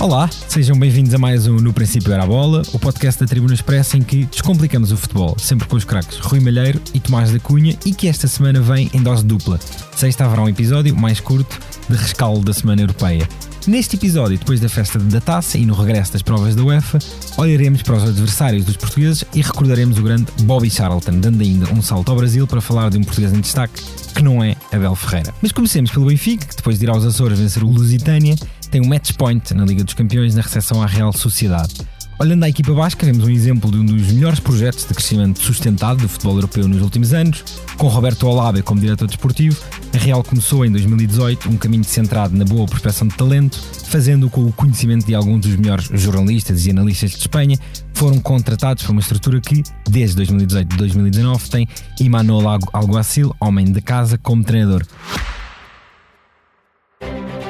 Olá, sejam bem-vindos a mais um No Princípio Era a Bola, o podcast da Tribuna Expressa em que descomplicamos o futebol, sempre com os craques Rui Malheiro e Tomás da Cunha e que esta semana vem em dose dupla. Sexta haverá um episódio mais curto de rescaldo da Semana Europeia. Neste episódio, depois da festa da taça e no regresso das provas da UEFA, olharemos para os adversários dos portugueses e recordaremos o grande Bobby Charlton, dando ainda um salto ao Brasil para falar de um português em destaque que não é Abel Ferreira. Mas comecemos pelo Benfica, que depois de ir aos Açores vencer o Lusitânia, tem um match point na Liga dos Campeões na recepção à Real Sociedade. Olhando à equipa basca, vemos um exemplo de um dos melhores projetos de crescimento sustentado do futebol europeu nos últimos anos. Com Roberto Olabe como diretor desportivo, a Real começou em 2018 um caminho centrado na boa prospecção de talento, fazendo com o conhecimento de alguns dos melhores jornalistas e analistas de Espanha, foram contratados por uma estrutura que, desde 2018 e 2019, tem Imanol Alguacil, homem de casa, como treinador.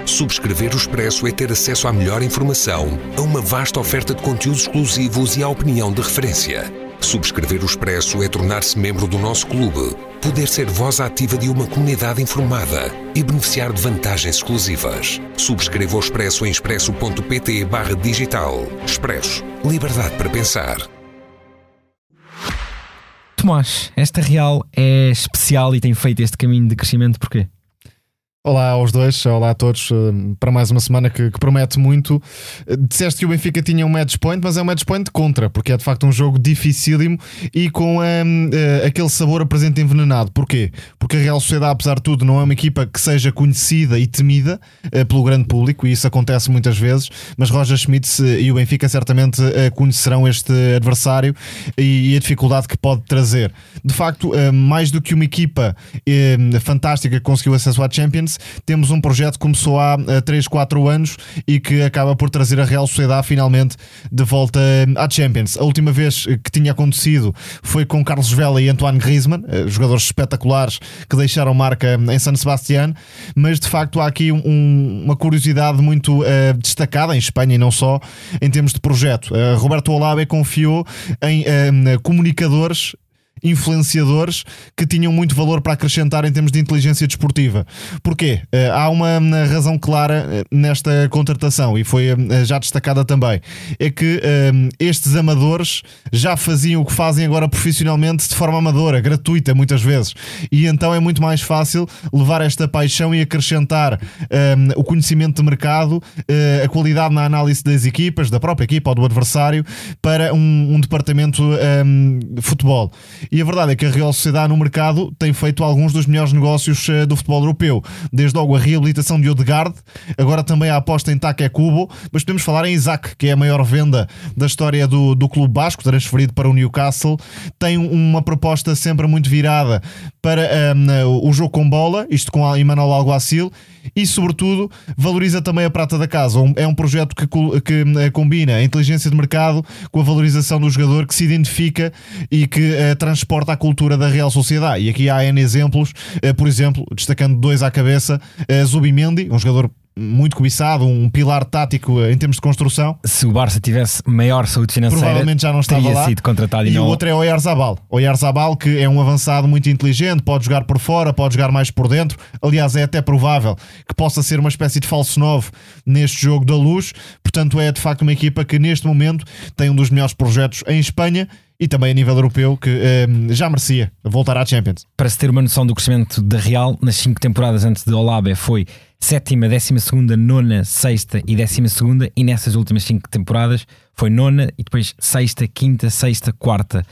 Subscrever o Expresso é ter acesso à melhor informação, a uma vasta oferta de conteúdos exclusivos e à opinião de referência. Subscrever o Expresso é tornar-se membro do nosso clube, poder ser voz ativa de uma comunidade informada e beneficiar de vantagens exclusivas. Subscreva o Expresso em expresso.pt barra digital. Expresso. Liberdade para pensar. Tomás, esta Real é especial e tem feito este caminho de crescimento porquê? Olá aos dois, olá a todos, eh, para mais uma semana que, que, promete muito. Eh, disseste que o Benfica tinha um match point, mas é um match point contra, porque é de facto um jogo dificílimo e com um, uh, eh, aquele sabor apresente envenenado. Porquê? Porque a Real Sociedade, apesar de tudo, não é uma equipa que seja conhecida e temida pelo grande público, e isso acontece muitas vezes, mas Roger Schmitz e o Benfica certamente conhecerão este adversário e, a dificuldade que pode trazer. De facto, mais do que uma equipa fantástica que conseguiu acesso à Champions, temos um projeto que começou há 3, 4 anos e que acaba por trazer a Real Sociedade finalmente de volta à Champions. A última vez que tinha acontecido foi com Carlos Vela e Antoine Griezmann, eh, jogadores espetaculares que deixaram marca em San Sebastián, mas de facto há aqui um, uma curiosidade muito uh, destacada em Espanha e não só em termos de projeto. Uh, Roberto Olabe confiou em uh, comunicadores influenciadores que tinham muito valor para acrescentar em termos de inteligência desportiva. Porquê? Eh, há uma razão clara eh, nesta contratação e foi eh, já destacada também. É que estes amadores já faziam o que fazem agora profissionalmente de forma amadora, gratuita muitas vezes. E então é muito mais fácil levar esta paixão e acrescentar o conhecimento de mercado, a qualidade na análise das equipas, da própria equipa ou do adversário, para um, um departamento de futebol. E a verdade é que a Real Sociedade no mercado tem feito alguns dos melhores negócios uh, do futebol europeu. Desde logo a reabilitação de Odegaard, agora também a aposta em Take Cubo, mas podemos falar em Isaac, que é a maior venda da história do, do clube basco, transferido para o Newcastle. Tem uma proposta sempre muito virada para um, ehm, o jogo com bola, isto com Emmanuel Alguacil e, sobretudo, valoriza também a prata da casa. É um projeto que, que eh, combina a inteligência de mercado com a valorização do jogador que se identifica e que uh, transporta a cultura da Real Sociedade. E aqui há N exemplos, uh, por exemplo, destacando dois à cabeça, uh, Zubimendi, um jogador muito cobiçado, um pilar tático em termos de construção. Se o Barça tivesse maior saúde financeira, provavelmente já não estava lá. sido contratado e, e não... o outro é o Oyarzabal. O Oyarzabal que é um avançado muito inteligente, pode jogar por fora, pode jogar mais por dentro. Aliás, é até provável que possa ser uma espécie de falso novo neste jogo da luz. Portanto, é de facto uma equipa que neste momento tem um dos melhores projetos em Espanha e também a nível europeu que um, ehm, já merecia voltar à Champions. Para se ter uma noção do crescimento da Real, nas cinco temporadas antes de Olabe foi sétima, décima segunda, nona, sexta e décima segunda e nessas últimas cinco temporadas foi nona e depois sexta, quinta, sexta, quarta.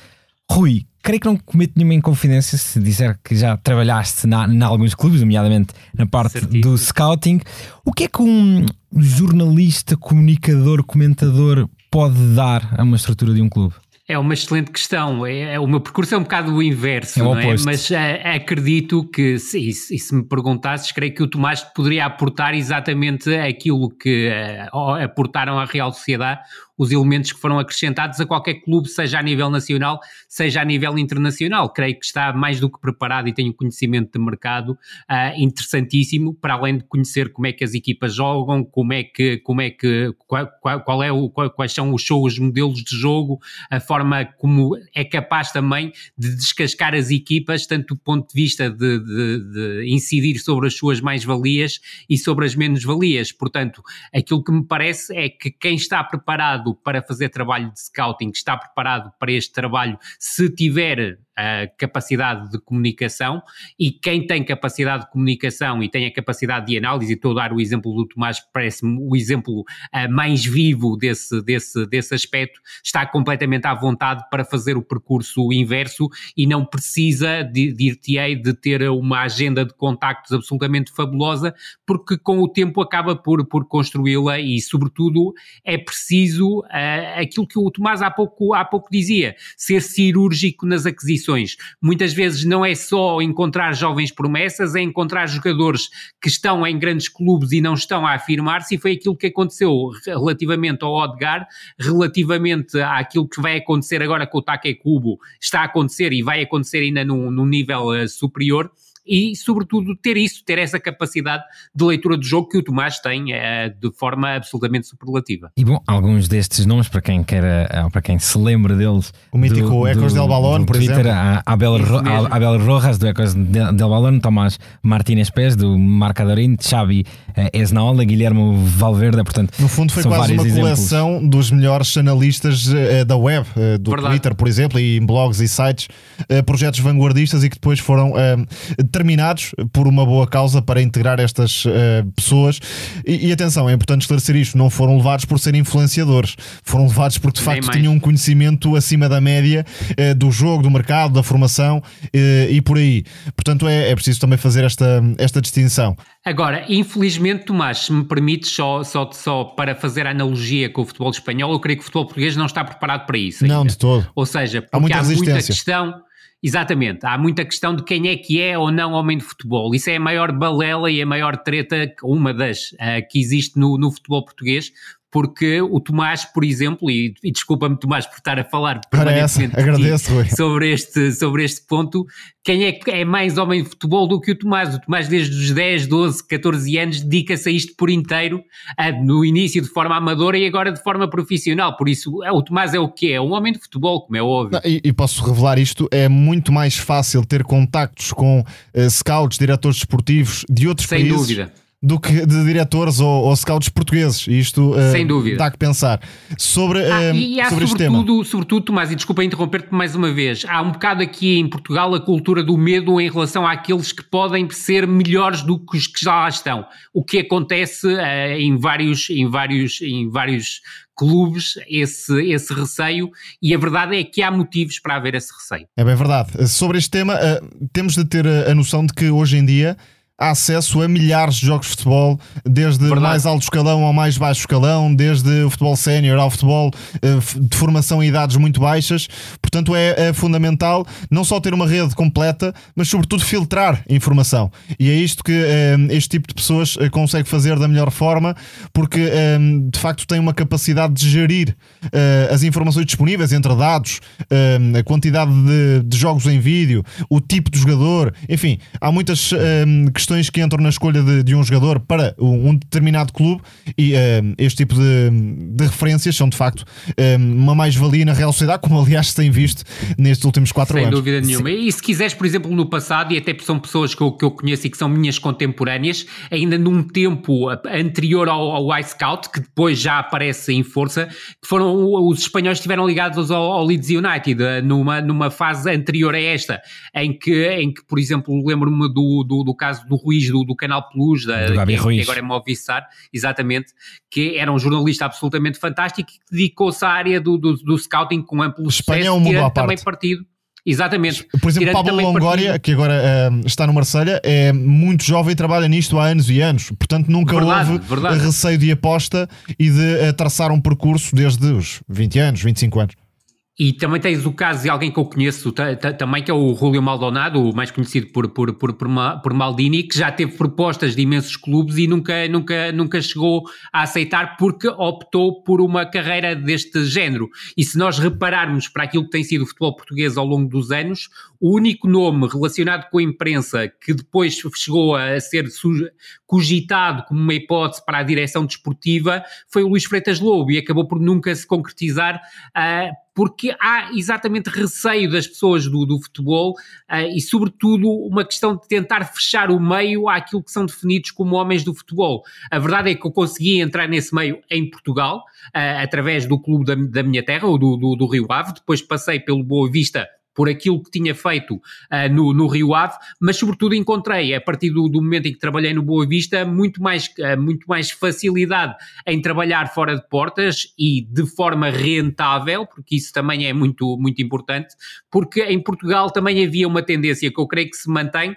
Rui, creio que não cometo nenhuma inconfidência se disser que já trabalhaste na, em alguns clubes, nomeadamente na parte Certíssimo. do scouting. O que é que um jornalista, comunicador, comentador pode dar a uma estrutura de um clube? É uma excelente questão. É, é, o meu percurso é um bocado o inverso, é o é? Mas é, acredito que, se, se, se me perguntasses, creio que o Tomás poderia aportar exatamente aquilo que uh, aportaram à Real Sociedade os elementos que foram acrescentados a qualquer clube, seja a nível nacional, seja a nível internacional. Creio que está mais do que preparado e tem um conhecimento de mercado uh, interessantíssimo, para além de conhecer como é que as equipas jogam, como é que, como é que qual, qual é o, qual, quais são os shows, os modelos de jogo, a forma como é capaz também de descascar as equipas, tanto do ponto de vista de, de, de incidir sobre as suas mais-valias e sobre as menos-valias. Portanto, aquilo que me parece é que quem está preparado para fazer trabalho de scouting, está preparado para este trabalho, se tiver a capacidade de comunicação e quem tem capacidade de comunicação e tem a capacidade de análise, e estou a dar o exemplo do Tomás, parece-me o exemplo uh, mais vivo desse, desse, desse aspecto, está completamente à vontade para fazer o percurso inverso e não precisa, de, dir-te-ei, de ter uma agenda de contactos absolutamente fabulosa, porque com o tempo acaba por, por construí-la e, sobretudo, é preciso uh, aquilo que o Tomás há pouco, há pouco dizia, ser cirúrgico nas aquisições Muitas vezes não é só encontrar jovens promessas, é encontrar jogadores que estão em grandes clubes e não estão a afirmar-se, e foi aquilo que aconteceu relativamente ao Odgar, relativamente àquilo que vai acontecer agora com o Take Kubo, está a acontecer e vai acontecer ainda num, num nível uh, superior e, sobretudo, ter isso, ter essa capacidade de leitura do jogo que o Tomás tem é, de forma absolutamente superlativa. E bom, alguns destes nomes, para quem quer, eh, para quem se lembra deles, o mítico do, Ecos do, del Balón, por Twitter, exemplo, a Abel, Ro, a Abel Rojas do Ecos del Balón, Tomás Martínez Pés do Marcadorim, Xavi eh, Esnaola, Guilherme Valverde, portanto, no fundo foi quase uma coleção exemplos. dos melhores analistas uh, da web, uh, do Verdade. Twitter, por exemplo, e em blogs e sites, uh, projetos vanguardistas e que depois foram determinados por uma boa causa para integrar estas uh, pessoas. E, e, atenção, é importante esclarecer isto: não foram levados por serem influenciadores, foram levados porque de facto tinham um conhecimento acima da média uh, do jogo, do mercado, da formação uh, e por aí. Portanto, é, é preciso também fazer esta, esta distinção. Agora, infelizmente, Tomás, se me permites, só, só, só para fazer a analogia com o futebol espanhol, eu creio que o futebol português não está preparado para isso. Ainda. Não, de todo. Ou seja, porque há muita, há muita questão Exatamente, há muita questão de quem é que é ou não homem de futebol. Isso é a maior balela e a maior treta, uma das uh, que existe no, no futebol português, porque o Tomás, por exemplo, e, e desculpa-me Tomás por estar a falar permanentemente Agradeço, sobre, este, sobre este ponto, quem é que é mais homem de futebol do que o Tomás? O Tomás desde os 10, 12, 14 anos dedica-se a isto por inteiro, no início de forma amadora e agora de forma profissional, por isso o Tomás é o que é? Um homem de futebol, como é óbvio. E, e, posso revelar isto, é muito mais fácil ter contactos com uh, scouts, diretores desportivos de outros Sem países. Sem dúvida do que de diretores ou, ou scouts portugueses. Isto uh, Sem dúvida. dá que pensar. Sobre, uh, ah, e há sobre este tema. Sobretudo, Tomás, e desculpa interromper-te mais uma vez, há um bocado aqui em Portugal a cultura do medo em relação àqueles que podem ser melhores do que os que já lá estão. O que acontece uh, em vários, em vários, em vários clubes esse, esse receio e a verdade é que há motivos para haver esse receio. É bem verdade. Sobre este tema, temos de ter a noção de que hoje em dia acesso a milhares de jogos de futebol, desde o mais alto escalão ao mais baixo escalão, desde o futebol sénior ao futebol uh, de formação em idades muito baixas. Portanto, é, é, fundamental não só ter uma rede completa, mas sobretudo filtrar informação. E é isto que uh, este tipo de pessoas uh, consegue fazer da melhor forma, porque de facto tem uma capacidade de gerir as informações disponíveis entre dados, a quantidade de, de, jogos em vídeo, o tipo de jogador, enfim, há muitas questões questões que entram na escolha de, de um jogador para um determinado clube e uh, este tipo de, de, referências são de facto uh, uma mais-valia na Real Sociedade, como aliás se tem visto nestes últimimos quatro anos. Sem dúvida nenhuma. Sim. E se quiseres, por exemplo, no passado, e até são pessoas que eu, que eu conheço e que são minhas contemporâneas, ainda num tempo anterior ao, ao iScout, que depois já aparece em força, que foram os espanhóis estiveram ligados ao, ao Leeds United eh, numa, numa fase anterior a esta, em que, em que por exemplo, lembro-me do, do, do caso do do Ruiz do, do Canal Plus, da, do Gabi que, Ruiz. que agora é Movistar, exatamente, que era um jornalista absolutamente fantástico que dedicou-se à área do, do, do scouting com amplo Espanha sucesso, é um mundo à também partido. Exatamente. Por exemplo, Pablo Longoria, partido. que agora uh, está no Marselha, é muito jovem e trabalha nisto há anos e anos. Portanto, nunca verdade, houve verdade. receio de aposta e de uh, traçar um percurso desde os 20 anos, 25 anos. E também tens o caso de alguém que eu conheço também, que é o Julio Maldonado, mais conhecido por, por, por, por, Maldini, que já teve propostas de imensos clubes e nunca, nunca, nunca chegou a aceitar porque optou por uma carreira deste género. E se nós repararmos para aquilo que tem sido o futebol português ao longo dos anos, o único nome relacionado com a imprensa que depois chegou a ser cogitado como uma hipótese para a direção desportiva foi o Luís Freitas Lobo e acabou por nunca se concretizar. Uh, porque há exatamente receio das pessoas do, do futebol uh, e, sobretudo, uma questão de tentar fechar o meio àquilo que são definidos como homens do futebol. A verdade é que eu consegui entrar nesse meio em Portugal, uh, através do clube da, da minha terra, ou do, do, do Rio Ave, depois passei pelo Boa Vista por aquilo que tinha feito uh, no, no, Rio Ave, mas sobretudo encontrei, a partir do, do momento em que trabalhei no Boa Vista, muito mais, uh, muito mais facilidade em trabalhar fora de portas e de forma rentável, porque isso também é muito, muito importante, porque em Portugal também havia uma tendência que eu creio que se mantém,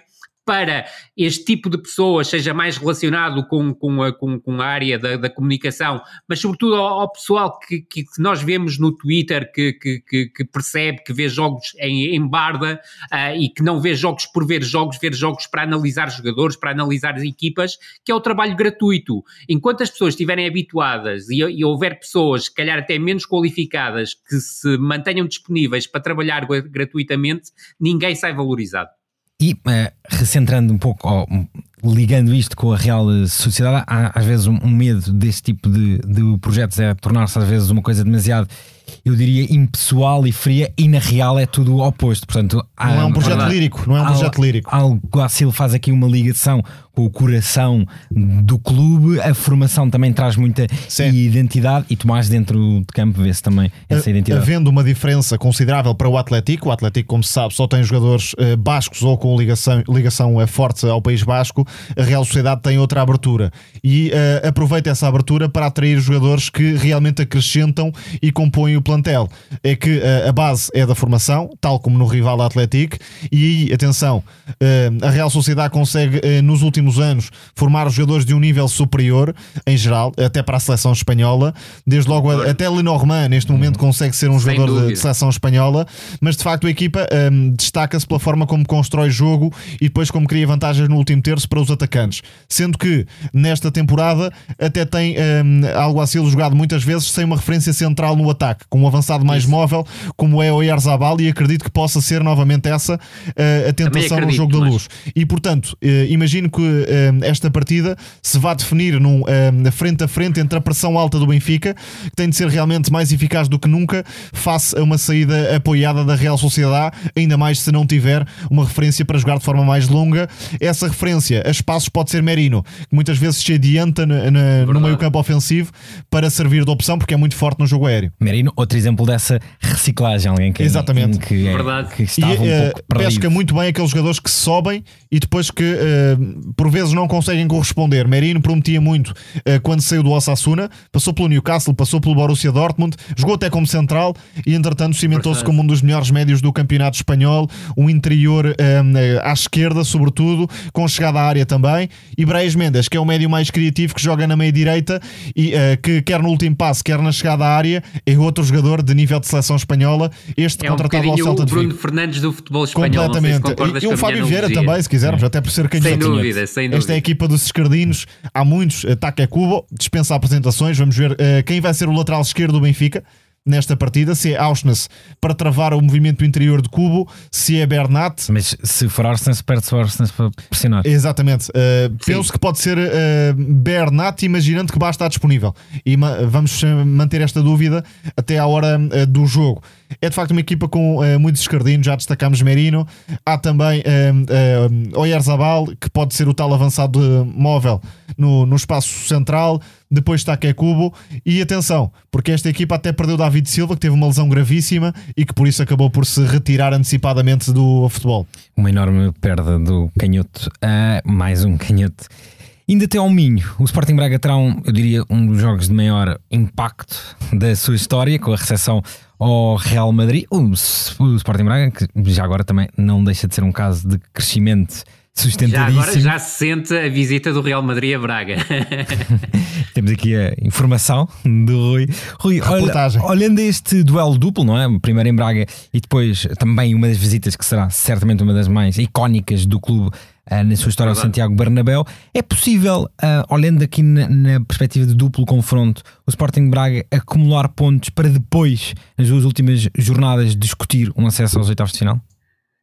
para este tipo de pessoas seja mais relacionado com, com, a, com, com a área da, da comunicação, mas sobretudo ao, ao pessoal que, que, nós vemos no Twitter, que, que, que percebe, que vê jogos em, em barda uh, e que não vê jogos por ver jogos, ver jogos para analisar jogadores, para analisar as equipas, que é o trabalho gratuito. Enquanto as pessoas estiverem habituadas e, e houver pessoas, se calhar até menos qualificadas, que se mantenham disponíveis para trabalhar gratuitamente, ninguém sai valorizado. E uh, recentrando um pouco, oh, ligando isto com a real sociedade, há às vezes um, um medo deste tipo de, de projetos, é tornar-se às vezes uma coisa demasiado, eu diria, impessoal e fria, e na real é tudo o oposto. Portanto, há, não é um projeto lírico, não é um projeto lírico. Algo assim faz aqui uma ligação com o coração do clube, a formação também traz muita Sim. identidade e Tomás dentro de campo vê-se também essa identidade. Havendo uma diferença considerável para o Atlético, o Atlético, como se sabe, só tem jogadores uh, bascos ou com ligação, ligação uh, forte ao País Basco, a Real Sociedade tem outra abertura e uh, aproveita essa abertura para atrair jogadores que realmente acrescentam e compõem o plantel. É que uh, a base é da formação, tal como no rival Atlético, e atenção, a Real Sociedade consegue nos últimos anos formar jogadores de um nível superior, em geral, até para a seleção espanhola. Desde logo, até Lenormand, neste momento, uhum. consegue ser um jogador de, de, seleção espanhola, mas de facto a equipa um, destaca-se pela forma como constrói jogo e depois como cria vantagens no último terço para os atacantes. Sendo que nesta temporada até tem um, algo assim jogado muitas vezes sem uma referência central no ataque, com um avançado mais Isso. móvel, como é o Yarzabal, e acredito que possa ser novamente essa uh, a tentação no jogo da luz. E portanto, uh, imagino que eh, esta partida se vá definir num eh, frente a frente entre a pressão alta do Benfica, que tem de ser realmente mais eficaz do que nunca, face a uma saída apoiada da Real Sociedade, ainda mais se não tiver uma referência para jogar de forma mais longa. Essa referência a espaços pode ser Merino, que muitas vezes se adianta na, na, no meio campo ofensivo para servir de opção, porque é muito forte no jogo aéreo. Merino, outro exemplo dessa reciclagem, alguém que, Exatamente. que, é, que estava e, um uh, pouco pesca muito bem aqueles jogadores que sobem e depois que uh, por vezes não conseguem corresponder. Merino prometia muito uh, quando saiu do Osasuna, passou pelo Newcastle, passou pelo Borussia Dortmund, jogou até como central e entretanto cimentou-se como um dos melhores médios do campeonato espanhol, um interior uh, à esquerda, sobretudo, com chegada à área também. E Brais Mendes, que é o médio mais criativo que joga na meia direita e uh, que quer no último passo, quer na chegada à área, é outro jogador de nível de seleção espanhola. Este é contratado um ao Celta de Bruno Fernandes do futebol espanhol. Completamente. Se e, o Fábio Vieira também, se quisermos, até por ser canhoto. Sem dúvida, sem dúvida. Esta é a equipa dos escardinos. Há muitos. Ataque a Cuba, dispensa apresentações. Vamos ver uh, quem vai ser o lateral esquerdo do Benfica nesta partida, se é Auschwitz para travar o movimento interior de Cubo, se é Bernat. Mas se for Auschwitz, perde-se Auschwitz para pressionar. Exatamente. Uh, penso que pode ser uh, Bernat, imaginando que basta estar disponível. E vamos manter esta dúvida até à hora uh, do jogo. É de facto uma equipa com uh, muitos escardinos, já destacámos Merino. Há também uh, uh, Oyarzabal, que pode ser o tal avançado móvel no, no espaço central. Depois está Cubo. E atenção, porque esta equipa até perdeu David Silva, que teve uma lesão gravíssima e que por isso acabou por se retirar antecipadamente do futebol. Uma enorme perda do canhoto. Uh, mais um canhoto. Ainda até ao Minho, o Sporting Braga terá, um, eu diria, um dos jogos de maior impacto da sua história, com a recepção ao Real Madrid. O, o Sporting Braga, que já agora também não deixa de ser um caso de crescimento sustentadíssimo. Já agora já se sente a visita do Real Madrid a Braga. Temos aqui a informação do Rui. Rui, olha, olhando este duelo duplo, não é? Primeiro em Braga e depois também uma das visitas que será certamente uma das mais icónicas do clube uh, na sua história ao Santiago Bernabéu, é possível, uh, olhando aqui na, na, perspectiva de duplo confronto, o Sporting Braga acumular pontos para depois, nas duas últimas jornadas, discutir um acesso aos oitavos de final?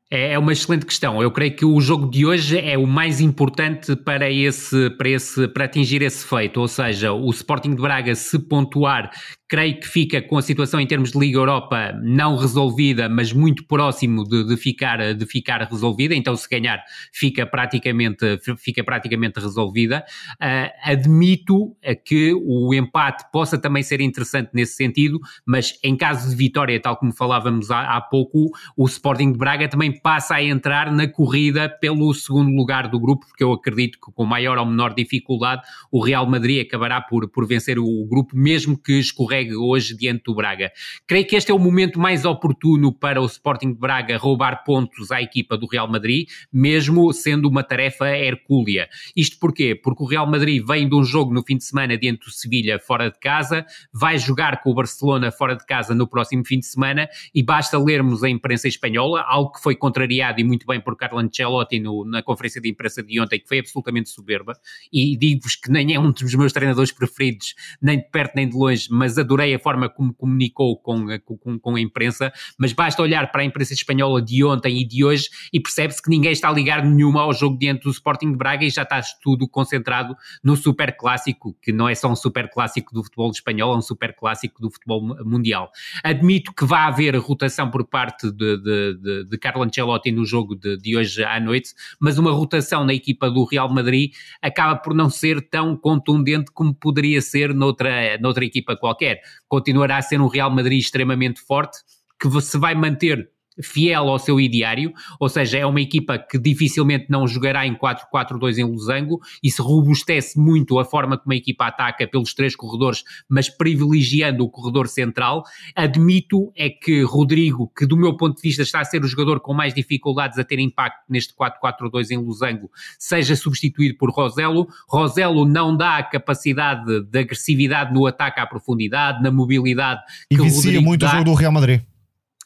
É, é uma excelente questão. Eu creio que o jogo de hoje é o mais importante para, esse, para, esse, para atingir esse feito. Ou seja, o Sporting de Braga, se pontuar, creio que fica com a situação em termos de Liga Europa não resolvida, mas muito próximo de, de, ficar, de ficar resolvida. Então, se ganhar, fica praticamente, fica praticamente resolvida. Uh, admito que o empate possa também ser interessante nesse sentido, mas em caso de vitória, tal como falávamos há, há pouco, o Sporting de Braga também passa a entrar na corrida pelo segundo lugar do grupo, porque eu acredito que com maior ou menor dificuldade o Real Madrid acabará por, por vencer o grupo, mesmo que escorregue hoje diante do Braga. Creio que este é o momento mais oportuno para o Sporting de Braga roubar pontos à equipa do Real Madrid, mesmo sendo uma tarefa hercúlea. Isto porquê? Porque o Real Madrid vem de um jogo no fim de semana diante do Sevilha fora de casa, vai jogar com o Barcelona fora de casa no próximo fim de semana e basta lermos a imprensa espanhola, algo que foi contrariado e muito bem por Carlo Ancelotti no, na conferência de imprensa de ontem, que foi absolutamente soberba, e digo-vos que nem é um dos meus treinadores preferidos, nem de perto nem de longe, mas adorei a forma como comunicou com, com, com a imprensa, mas basta olhar para a imprensa espanhola de ontem e de hoje e percebe-se que ninguém está ligado nenhuma ao jogo diante do Sporting de Braga e já está tudo concentrado no super clássico, que não é só um super clássico do futebol espanhol, é um super clássico do futebol mundial. Admito que vai haver rotação por parte de, de, de, de Carlo Ancelotti no jogo de, de hoje à noite, mas uma rotação na equipa do Real Madrid acaba por não ser tão contundente como poderia ser noutra, noutra equipa qualquer. Continuará a ser um Real Madrid extremamente forte, que se vai manter fiel ao seu ideário, ou seja, é uma equipa que dificilmente não jogará em 4-4-2 em losango e se robustece muito a forma como a equipa ataca pelos três corredores, mas privilegiando o corredor central. Admito é que Rodrigo, que do meu ponto de vista está a ser o jogador com mais dificuldades a ter impacto neste 4-4-2 em losango, seja substituído por Roselo. Roselo não dá a capacidade de agressividade no ataque à profundidade, na mobilidade e que vicia Rodrigo muito dá. o jogo do Real Madrid.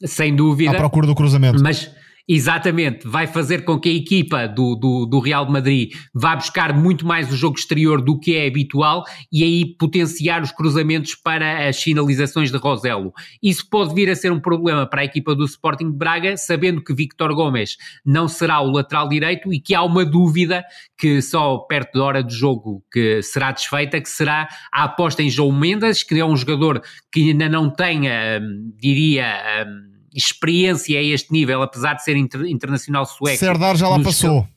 Sem dúvida. À procura do cruzamento. Mas Exatamente, vai fazer com que a equipa do, do, do, Real de Madrid vá buscar muito mais o jogo exterior do que é habitual e aí potenciar os cruzamentos para as finalizações de Roselo. Isso pode vir a ser um problema para a equipa do Sporting de Braga, sabendo que Victor Gomes não será o lateral direito e que há uma dúvida que só perto da hora do jogo que será desfeita, que será a aposta em João Mendes, que é um jogador que ainda não tem, hum, diria hum, experiência a este nível, apesar de ser inter, internacional sueco. Serdar já lá passou.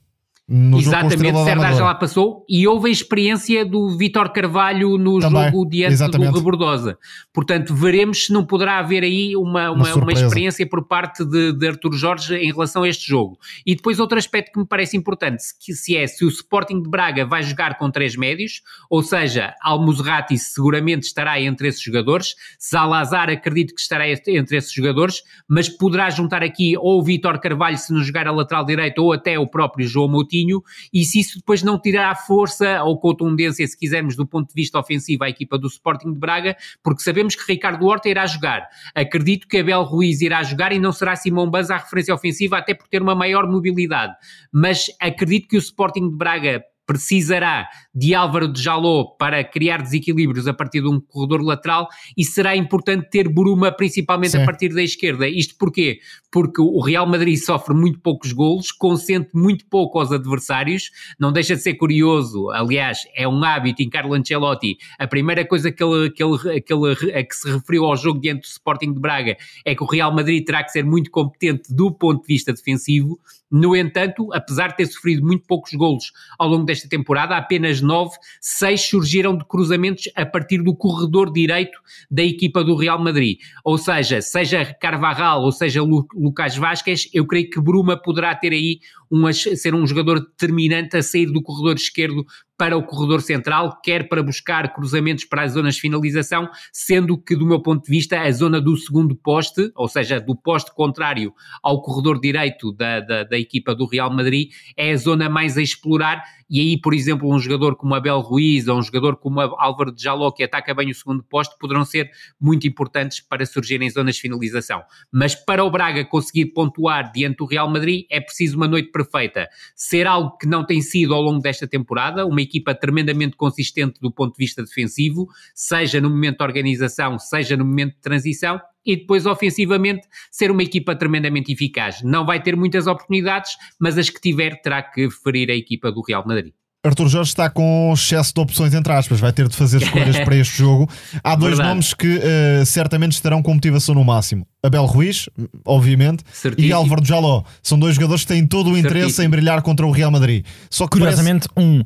No Exatamente, Serdar já lá passou e houve a experiência do Vitor Carvalho no Também, jogo diante exatamente. do Rebordosa. Portanto, veremos se não poderá haver aí uma, uma, uma, uma experiência por parte de, de Artur Jorge em relação a este jogo. E depois outro aspecto que me parece importante, que se é se o Sporting de Braga vai jogar com três médios, ou seja, Almozrati seguramente estará entre esses jogadores, Salazar acredito que estará entre esses jogadores, mas poderá juntar aqui ou o Vitor Carvalho se não jogar a lateral direito ou até o próprio João Moutinho Coutinho, e se isso depois não tirar força ou contundência, se quisermos, do ponto de vista ofensivo à equipa do Sporting de Braga, porque sabemos que Ricardo Horta irá jogar. Acredito que Abel Ruiz irá jogar e não será Simão Banza a referência ofensiva, até por ter uma maior mobilidade. Mas acredito que o Sporting de Braga precisará de Álvaro de Jaló para criar desequilíbrios a partir de um corredor lateral e será importante ter Bruma principalmente Sim. a partir da esquerda. Isto porquê? Porque o Real Madrid sofre muito poucos golos, consente muito pouco aos adversários, não deixa de ser curioso, aliás, é um hábito em Carlo Ancelotti, a primeira coisa que ele, que ele, que ele a que se referiu ao jogo diante do Sporting de Braga é que o Real Madrid terá que ser muito competente do ponto de vista defensivo, no entanto, apesar de ter sofrido muito poucos golos ao longo desta temporada, apenas nove, seis surgiram de cruzamentos a partir do corredor direito da equipa do Real Madrid. Ou seja, seja Carvajal ou seja Lucas Vasquez, eu creio que Bruma poderá ter aí um, ser um jogador determinante a sair do corredor esquerdo para o corredor central, quer para buscar cruzamentos para as zonas de finalização, sendo que, do meu ponto de vista, a zona do segundo poste, ou seja, do poste contrário ao corredor direito da, da, da equipa do Real Madrid, é a zona mais a explorar. E aí, por exemplo, um jogador como Abel Ruiz ou um jogador como Álvaro de Jaló, que ataca bem o segundo poste, poderão ser muito importantes para surgirem zonas de finalização. Mas para o Braga conseguir pontuar diante do Real Madrid, é preciso uma noite perfeita. Ser algo que não tem sido ao longo desta temporada, uma equipa tremendamente consistente do ponto de vista defensivo, seja no momento de organização, seja no momento de transição, e depois ofensivamente ser uma equipa tremendamente eficaz. Não vai ter muitas oportunidades, mas as que tiver terá que ferir a equipa do Real Madrid. Arthur Jorge está com excesso de opções, entre aspas, vai ter de fazer escolhas para este jogo. Há dois Verdade. nomes que uh, certamente estarão com motivação no máximo: Abel Ruiz, obviamente, Certíssimo. e Álvaro Jaló. São dois jogadores que têm todo o interesse Certíssimo. em brilhar contra o Real Madrid. Só que Curiosamente, parece... um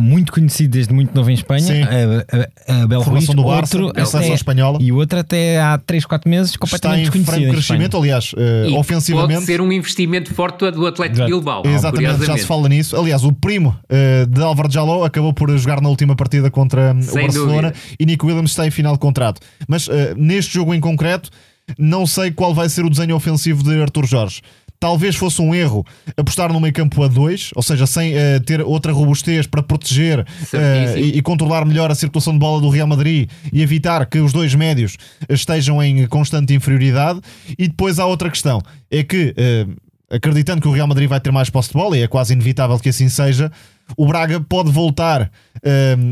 muito conhecido desde muito novo em Espanha, a, a, a Bel Ruiz, do Barça, outro até, espanhola. E o outro até há 3, 4 meses completamente Está em franco crescimento, aliás, uh, ofensivamente. Pode ser um investimento forte do Atlético Exato. Bilbao. Exatamente, já se fala nisso. Aliás, o primo uh, de Álvaro Jaló acabou por jogar na última partida contra Sem o Barcelona dúvida. e Nico Williams está em final de contrato. Mas uh, neste jogo em concreto, não sei qual vai ser o desenho ofensivo de Arthur Jorge. Talvez fosse um erro apostar no meio campo a dois, ou seja, sem uh, ter outra robustez para proteger uh, e, e, controlar melhor a circulação de bola do Real Madrid e evitar que os dois médios estejam em constante inferioridade. E depois há outra questão: é que, uh, acreditando que o Real Madrid vai ter mais posse de bola, e é quase inevitável que assim seja, o Braga pode voltar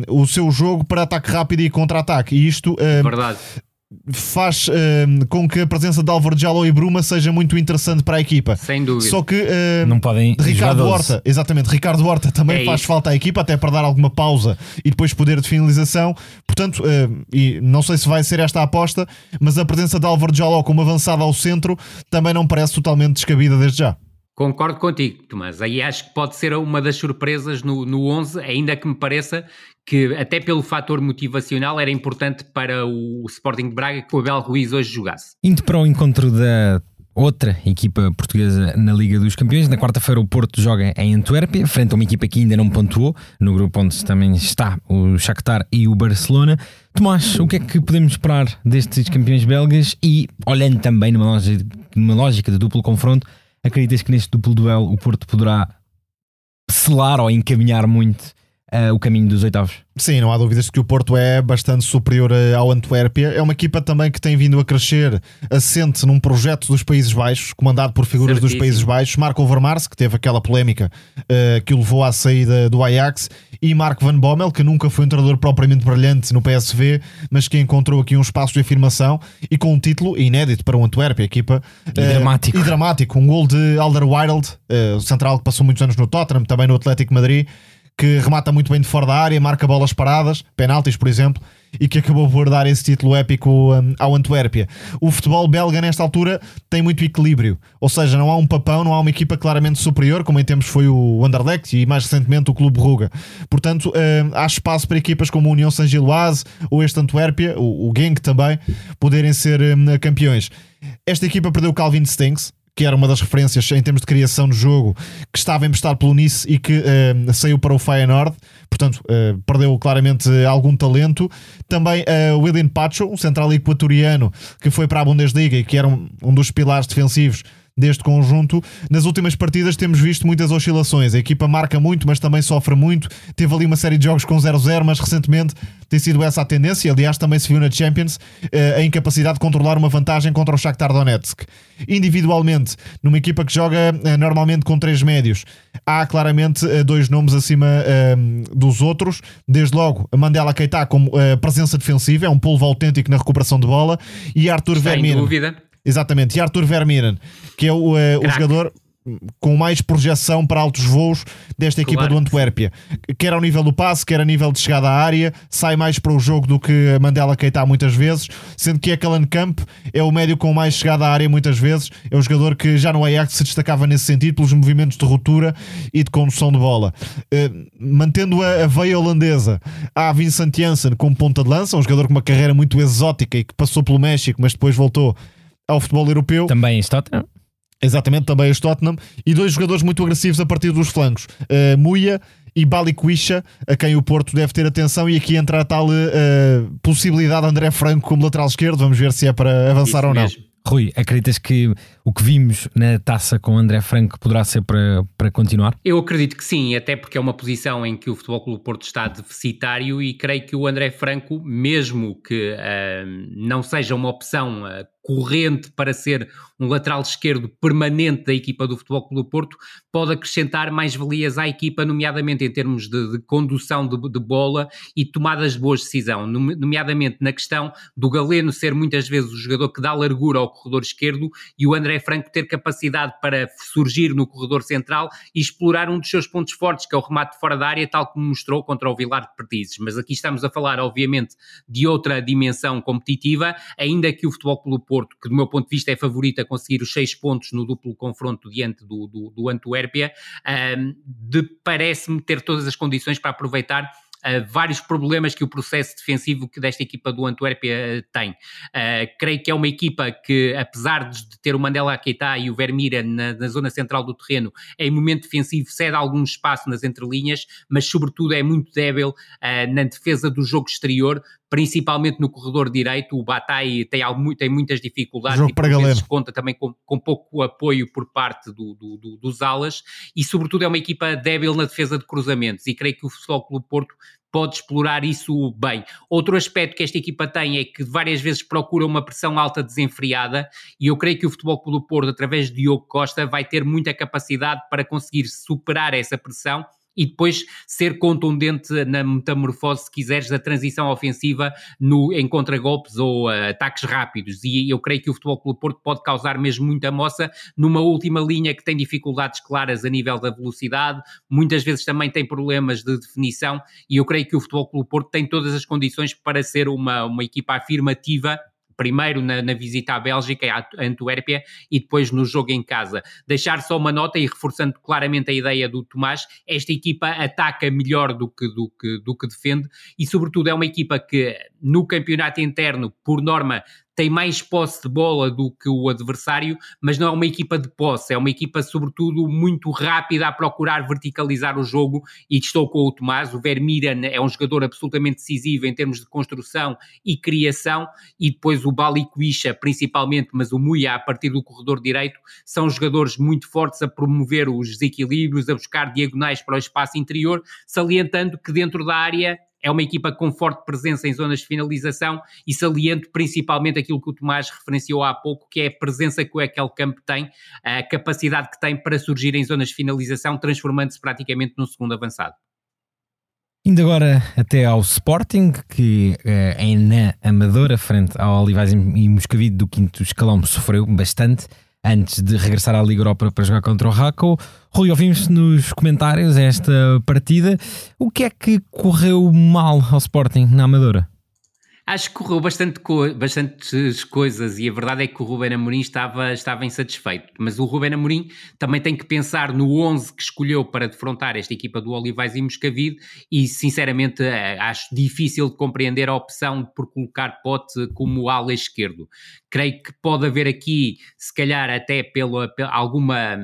o seu jogo para ataque rápido e contra-ataque. E isto Verdade faz uh, com que a presença de Álvaro Jallo e Bruma seja muito interessante para a equipa. Sem dúvida. Só que uh, não podem Ricardo Horta, exatamente, Ricardo Horta também é faz isso. falta à equipa, até para dar alguma pausa e depois poder de finalização. Portanto, uh, e não sei se vai ser esta a aposta, mas a presença de Álvaro Jallo como avançada ao centro também não parece totalmente descabida desde já. Concordo contigo, Tomás. Aí acho que pode ser uma das surpresas no, no 11, ainda que me pareça que, até pelo fator motivacional, era importante para o Sporting de Braga que o Abel Ruiz hoje jogasse. Indo para o encontro da outra equipa portuguesa na Liga dos Campeões. Na quarta-feira, o Porto joga em Antuérpia, frente a uma equipa que ainda não pontuou, no grupo onde também está o Shakhtar e o Barcelona. Tomás, o que é que podemos esperar destes campeões belgas? E, olhando também numa lógica, numa lógica de duplo confronto, Acreditas que neste duplo duelo o Porto poderá selar ou encaminhar muito uh, o caminho dos oitavos? Sim, não há dúvidas de que o Porto é bastante superior eh, ao Antuérpia. É uma equipa também que tem vindo a crescer, assente num projeto dos Países Baixos, comandado por figuras Certíssimo. dos Países Baixos. Marco Overmars, que teve aquela polémica uh, que o levou à saída do Ajax, e Marco Van Bommel, que nunca foi um treinador propriamente brilhante no PSV, mas que encontrou aqui um espaço de afirmação e com um título inédito para o Antuérpia, equipa e uh, dramático. E dramático. Um gol de Alderweireld, uh, central que passou muitos anos no Tottenham, também no Atlético Madrid que remata muito bem de fora da área, marca bolas paradas, penaltis, por exemplo, e que acabou por dar esse título épico um, ao Antuérpia. O futebol belga, nesta altura, tem muito equilíbrio, ou seja, não há um papão, não há uma equipa claramente superior, como em tempos foi o Anderlecht e mais recentemente o Clube Ruga. Portanto, um, há espaço para equipas como a União Saint-Gilloise ou este Antuérpia, o, Genk também, poderem ser um, campeões. Esta equipa perdeu o Calvin Stinks, que era uma das referências em termos de criação de jogo, que estava emprestado pelo Nice e que uh, saiu para o Feyenoord, portanto, uh, perdeu claramente algum talento. Também uh, William Pacho, um central equatoriano, que foi para a Bundesliga e que era um, um dos pilares defensivos deste conjunto. Nas últimas partidas temos visto muitas oscilações. A equipa marca muito, mas também sofre muito. Teve ali uma série de jogos com 0-0, mas recentemente tem sido essa a tendência. Aliás, também se viu na Champions eh, a incapacidade de controlar uma vantagem contra o Shakhtar Donetsk. Individualmente, numa equipa que joga eh, normalmente com três médios, há claramente eh, dois nomes acima dos outros. Desde logo, Mandela Keita como presença defensiva, é um polvo autêntico na recuperação de bola, e Arthur Vermeer. Sem dúvida Exatamente, e Arthur Vermeeren, que é o, uh, o jogador com mais projeção para altos voos desta equipa claro. do Antuérpia, quer ao nível do passe, quer a nível de chegada à área, sai mais para o jogo do que a Mandela Keita muitas vezes, sendo que Ekalan Camp é o médio com mais chegada à área muitas vezes, é um jogador que já no Ajax se destacava nesse sentido pelos movimentos de ruptura e de condução de bola. Uh, mantendo a, a, veia holandesa, há Vincent Janssen como ponta de lança, um jogador com uma carreira muito exótica e que passou pelo México, mas depois voltou ao futebol europeu. Também em Tottenham. Exatamente, também este Tottenham. E dois jogadores muito agressivos a partir dos flancos. Uh, Muia e Balikwisha, a quem o Porto deve ter atenção. E aqui entra a tal uh, possibilidade de André Franco como lateral esquerdo. Vamos ver se é para avançar Isso ou não. mesmo. Rui, acreditas que o que vimos na taça com André Franco poderá ser para, para continuar? Eu acredito que sim, até porque é uma posição em que o Futebol Clube Porto está deficitário e creio que o André Franco, mesmo que ah, não seja uma opção ah, corrente para ser um lateral esquerdo permanente da equipa do Futebol Clube do Porto, pode acrescentar mais valias à equipa, nomeadamente em termos de, de condução de, de bola e tomadas de boas decisão, nome- nomeadamente na questão do Galeno ser muitas vezes o jogador que dá largura ao corredor esquerdo e o André Franco ter capacidade para surgir no corredor central e explorar um dos seus pontos fortes, que é o remate fora da área, tal como mostrou contra o Vilar de Pertizes. Mas aqui estamos a falar, obviamente, de outra dimensão competitiva, ainda que o Futebol Clube Porto, que do meu ponto de vista é favorito a conseguir os seis pontos no duplo confronto diante do, do, do Antuérpia, de- parece-me ter todas as condições para aproveitar vários problemas que o processo defensivo desta equipa do Antuérpia uh, tem. Uh, creio que é uma equipa que, apesar de ter o Mandela Keita e o Vermira na, na zona central do terreno, em momento defensivo cede algum espaço nas entrelinhas, mas sobretudo é muito débil uh, na defesa do jogo exterior, principalmente no corredor direito. O Batai tem, algo- tem muitas dificuldades Jogo e por vezes conta também com, com pouco apoio por parte do- do- do- dos alas e, sobretudo, é uma equipa débil na defesa de cruzamentos. E creio que o Futebol Clube Porto pode explorar isso bem. Outro aspecto que esta equipa tem é que várias vezes procura uma pressão alta desenfreada e eu creio que o Futebol Clube do Porto, através de Diogo Costa, vai ter muita capacidade para conseguir superar essa pressão e depois ser contundente na metamorfose, se quiseres, da transição ofensiva no, em contragolpes ou uh, ataques rápidos. E eu creio que o Futebol Clube Porto pode causar mesmo muita moça numa última linha que tem dificuldades claras a nível da velocidade, muitas vezes também tem problemas de definição, e eu creio que o Futebol Clube Porto tem todas as condições para ser uma, uma equipa afirmativa primeiro na, na, visita à Bélgica, à Antuérpia, e depois no jogo em casa. Deixar só uma nota e reforçando claramente a ideia do Tomás, esta equipa ataca melhor do que, do que, do que defende e, sobretudo, é uma equipa que no campeonato interno, por norma, tem mais posse de bola do que o adversário, mas não é uma equipa de posse, é uma equipa, sobretudo, muito rápida a procurar verticalizar o jogo. E estou com o Tomás. O Vermiran é um jogador absolutamente decisivo em termos de construção e criação, e depois o Balikwisha, principalmente, mas o Muia a partir do corredor direito, são jogadores muito fortes a promover os desequilíbrios, a buscar diagonais para o espaço interior, salientando que dentro da área é uma equipa com forte presença em zonas de finalização e saliento principalmente aquilo que o Tomás referenciou há pouco, que é a presença que o aquele campo tem, a capacidade que tem para surgir em zonas de finalização, transformando-se praticamente num segundo avançado. Indo agora até ao Sporting, que é na Amadora, frente ao Olivais e Moscavide do quinto escalão, sofreu bastante antes de regressar à Liga Europa para jogar contra o Raco. Rui, ouvimos nos comentários esta partida. O que é que correu mal ao Sporting na Amadora? Acho que correu bastante co bastantes coisas e a verdade é que o Ruben Amorim estava, estava insatisfeito. Mas o Ruben Amorim também tem que pensar no 11 que escolheu para defrontar esta equipa do Olivais e Moscavide e sinceramente acho difícil de compreender a opção por colocar Pote como ala esquerdo. Creio que pode haver aqui, se calhar até pela, pela alguma,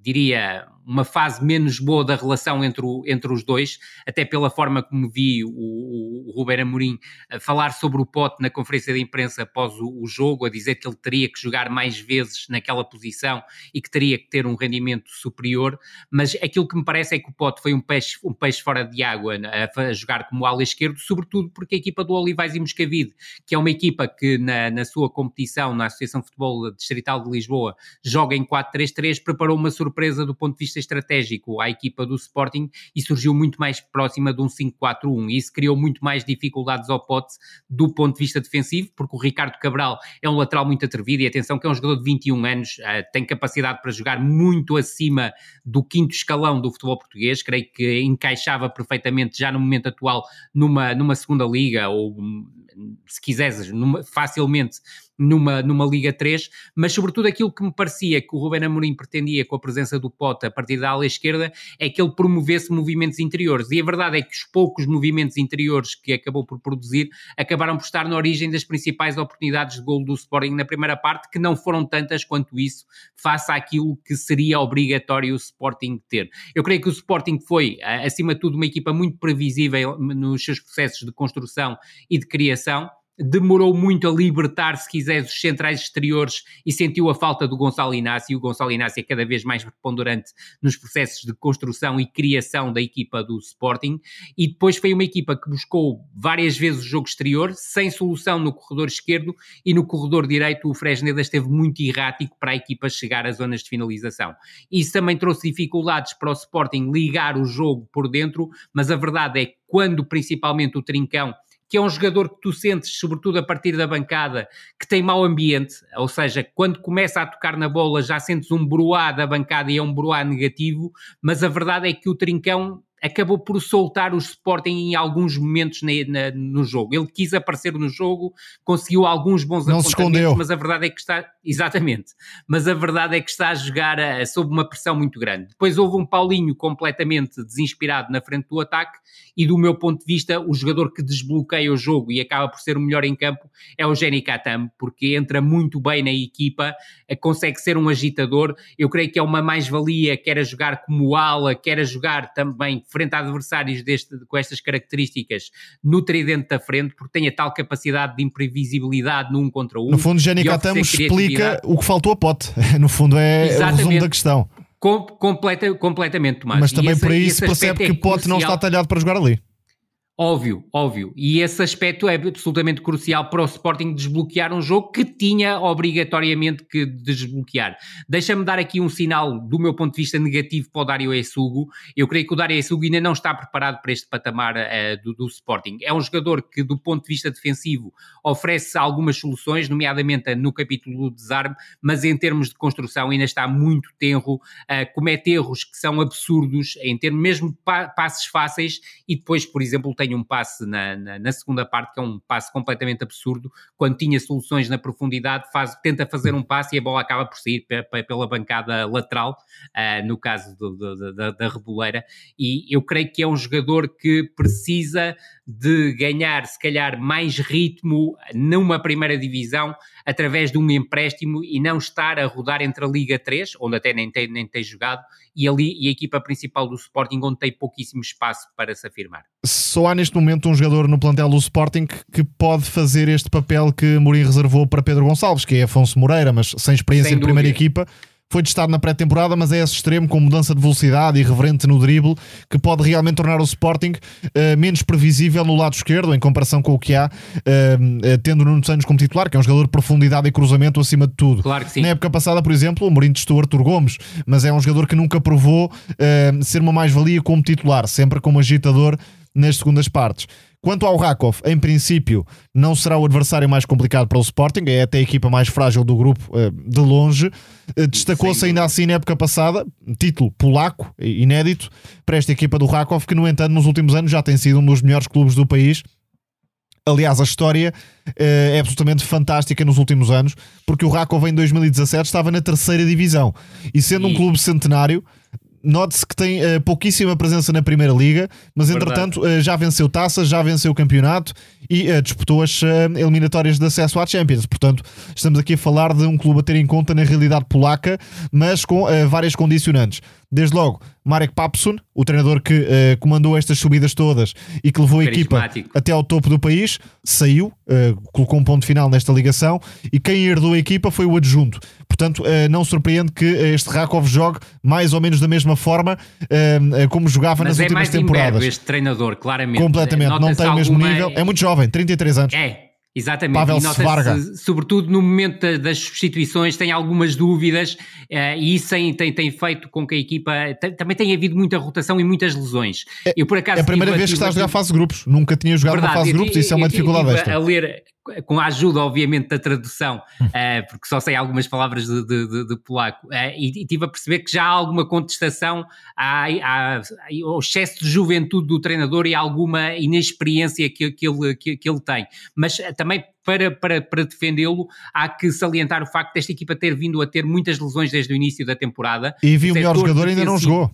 diria uma fase menos boa da relação entre, o, entre os dois, até pela forma como vi o, o, o Ruben Amorim falar sobre o Pote na conferência de imprensa após o, o, jogo, a dizer que ele teria que jogar mais vezes naquela posição e que teria que ter um rendimento superior, mas aquilo que me parece é que o Pote foi um peixe, um peixe fora de água a, a jogar como ala esquerdo, sobretudo porque a equipa do Olivais e Moscavide, que é uma equipa que na, na sua competição na Associação de Futebol Distrital de Lisboa joga em 4-3-3, preparou uma surpresa do ponto de vista estratégico à equipa do Sporting e surgiu muito mais próxima de um 5-4-1 e isso criou muito mais dificuldades ao Pote do ponto de vista defensivo, porque o Ricardo Cabral é um lateral muito atrevido e atenção que é um jogador de 21 anos, uh, tem capacidade para jogar muito acima do quinto escalão do futebol português, creio que encaixava perfeitamente já no momento atual numa, numa segunda liga ou se quiseres numa, facilmente numa, numa Liga 3, mas sobretudo aquilo que me parecia que o Ruben Amorim pretendia com a presença do Pote a partir da ala esquerda é que ele promovesse movimentos interiores. E a verdade é que os poucos movimentos interiores que acabou por produzir acabaram por estar na origem das principais oportunidades de gol do Sporting na primeira parte, que não foram tantas quanto isso, face àquilo que seria obrigatório o Sporting ter. Eu creio que o Sporting foi, acima de tudo, uma equipa muito previsível nos seus processos de construção e de criação demorou muito a libertar, se quiser, os centrais exteriores e sentiu a falta do Gonçalo Inácio. O Gonçalo Inácio é cada vez mais preponderante nos processos de construção e criação da equipa do Sporting. E depois foi uma equipa que buscou várias vezes o jogo exterior, sem solução no corredor esquerdo e no corredor direito o Fresneda esteve muito errático para a equipa chegar às zonas de finalização. Isso também trouxe dificuldades para o Sporting ligar o jogo por dentro, mas a verdade é que quando principalmente o Trincão que é um jogador que tu sentes, sobretudo a partir da bancada, que tem mau ambiente, ou seja, quando começa a tocar na bola já sentes um broá da bancada e é um broá negativo, mas a verdade é que o Trincão acabou por soltar o Sporting em alguns momentos na, na, no jogo. Ele quis aparecer no jogo, conseguiu alguns bons Não escondeu. mas a verdade é que está, exatamente, mas a verdade é que está a jogar a, sob uma pressão muito grande. Depois houve um Paulinho completamente desinspirado na frente do ataque e do meu ponto de vista, o jogador que desbloqueia o jogo e acaba por ser o melhor em campo é o Jenny Katam, porque entra muito bem na equipa, eh, consegue ser um agitador, eu creio que é uma mais-valia, quer a jogar como ala, quer a jogar também frente a adversários deste, com estas características no tridente da frente, porque tem a tal capacidade de imprevisibilidade num contra um. No fundo, Jenny Catamo explica o que faltou a pote. No fundo, é, é o resumo da questão. Com, completa, completamente, Tomás. Mas também esse, por aí se percebe que é Pote não está talhado para jogar ali. Óbvio, óbvio. E esse aspecto é absolutamente crucial para o Sporting desbloquear um jogo que tinha obrigatoriamente que desbloquear. Deixa-me dar aqui um sinal, do meu ponto de vista, negativo para o Dário Essugo. Eu creio que o Dário Essugo ainda não está preparado para este patamar uh, do, do, Sporting. É um jogador que, do ponto de vista defensivo, oferece algumas soluções, nomeadamente no capítulo do desarme, mas em termos de construção ainda está muito tenro, uh, comete erros que são absurdos, em termos mesmo pa passes fáceis, e depois, por exemplo, um passe na, na, na, segunda parte que é um passe completamente absurdo, quando tinha soluções na profundidade, faz, tenta fazer um passe e a bola acaba por sair pela bancada lateral, uh, no caso do, do, da, da Reboleira, e eu creio que é um jogador que precisa de ganhar, se calhar, mais ritmo numa primeira divisão através de um empréstimo e não estar a rodar entre a Liga 3, onde até nem tem, nem tem jogado, e, ali, e a equipa principal do Sporting, onde tem pouquíssimo espaço para se afirmar. Só há neste momento um jogador no plantel do Sporting que pode fazer este papel que Mourinho reservou para Pedro Gonçalves, que é Afonso Moreira, mas sem experiência sem de primeira equipa foi testado na pré-temporada, mas é esse extremo com mudança de velocidade e reverente no drible que pode realmente tornar o Sporting uh, menos previsível no lado esquerdo em comparação com o que há, uh, tendo Nuno Santos como titular, que é um jogador de profundidade e cruzamento acima de tudo. Claro que sim. Na época passada, por exemplo, o Mourinho testou Artur Gomes, mas é um jogador que nunca provou uh, ser uma mais-valia como titular, sempre como agitador nas segundas partes. Quanto ao Rakov, em princípio, não será o adversário mais complicado para o Sporting, é até a equipa mais frágil do grupo eh, de longe. Eh, destacou-se ainda assim na época passada, título polaco, inédito, para esta equipa do Rakov, que no entanto nos últimos anos já tem sido um dos melhores clubes do país. Aliás, a história uh, é absolutamente fantástica nos últimos anos, porque o Rakov em 2017 estava na terceira divisão e sendo e... um clube centenário, Note-se que tem uh, pouquíssima presença na Primeira Liga, mas Verdade. entretanto uh, já venceu taças, já venceu o campeonato e uh, disputou as eliminatórias de acesso à Champions. Portanto, estamos aqui a falar de um clube a ter em conta na realidade polaca, mas com várias condicionantes. Desde logo, Marek Papsun, o treinador que uh, comandou estas subidas todas e que levou a equipa até ao topo do país, saiu, uh, colocou um ponto final nesta ligação e quem herdou a equipa foi o adjunto. Portanto, uh, não surpreende que este Rakov jogue mais ou menos da mesma forma como jogava Mas nas é últimas temporadas. Mas este treinador, claramente. Completamente, não tem o mesmo nível. É muito jovem, 33 anos. É, Exatamente, Pavel e nota sobretudo no momento das substituições, tem algumas dúvidas uh, e isso tem, tem, tem, feito com que a equipa também tenha havido muita rotação e muitas lesões. É, Eu, por acaso, é a primeira vez que estás a jogar fase de grupos, nunca tinha jogado Verdade, uma fase de grupos, isso é uma dificuldade extra. A ler com a ajuda, obviamente, da tradução, uh, porque só sei algumas palavras de, de, de, de polaco, uh, e, e tive a perceber que já há alguma contestação à, à, ao excesso de juventude do treinador e alguma inexperiência que, que, ele, que, que ele tem. Mas também para, para, para defendê-lo, há que salientar o facto desta equipa ter vindo a ter muitas lesões desde o início da temporada. E vi o melhor jogador ainda não jogou.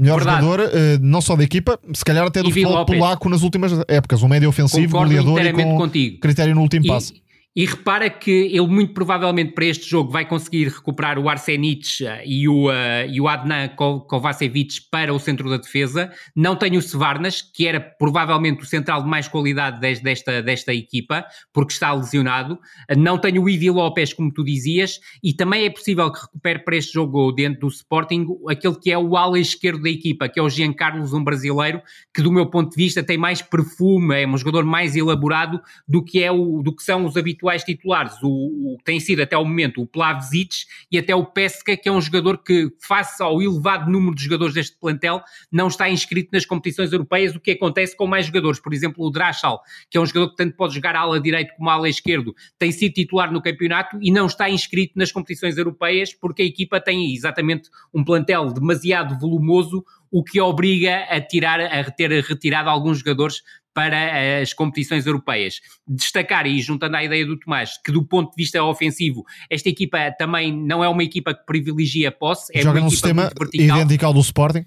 Melhor Verdade. jogador, uh, não só da equipa, se calhar até do futebol polaco nas últimas épocas. Um médio ofensivo, Concordo goleador e com contigo. critério no último e, passo. E repara que ele muito provavelmente para este jogo vai conseguir recuperar o Arsenic eh, e o, uh, e o Adnan Kovacevic para o centro da defesa. Não tem o Sevarnas, que era provavelmente o central de mais qualidade desta, desta equipa, porque está lesionado. Não tenho o Ivi Lopes, como tu dizias, e também é possível que recupere para este jogo dentro do Sporting aquele que é o ala esquerdo da equipa, que é o Giancarlo, um brasileiro, que do meu ponto de vista tem mais perfume, é um jogador mais elaborado do que, é o, do que são os habituais habituais titulares, o, o tem sido até o momento o Plavzic e até o Pesca, que é um jogador que, face ao elevado número de jogadores deste plantel, não está inscrito nas competições europeias, o que acontece com mais jogadores. Por exemplo, o Drachal, que é um jogador que tanto pode jogar ala direito como ala esquerdo, tem sido titular no campeonato e não está inscrito nas competições europeias porque a equipa tem exatamente um plantel demasiado volumoso, o que obriga a, tirar, a ter retirado alguns jogadores para as competições europeias. Destacar, e juntando à ideia do Tomás, que do ponto de vista ofensivo, esta equipa também não é uma equipa que privilegia a posse, é Joga num sistema idêntico ao do Sporting?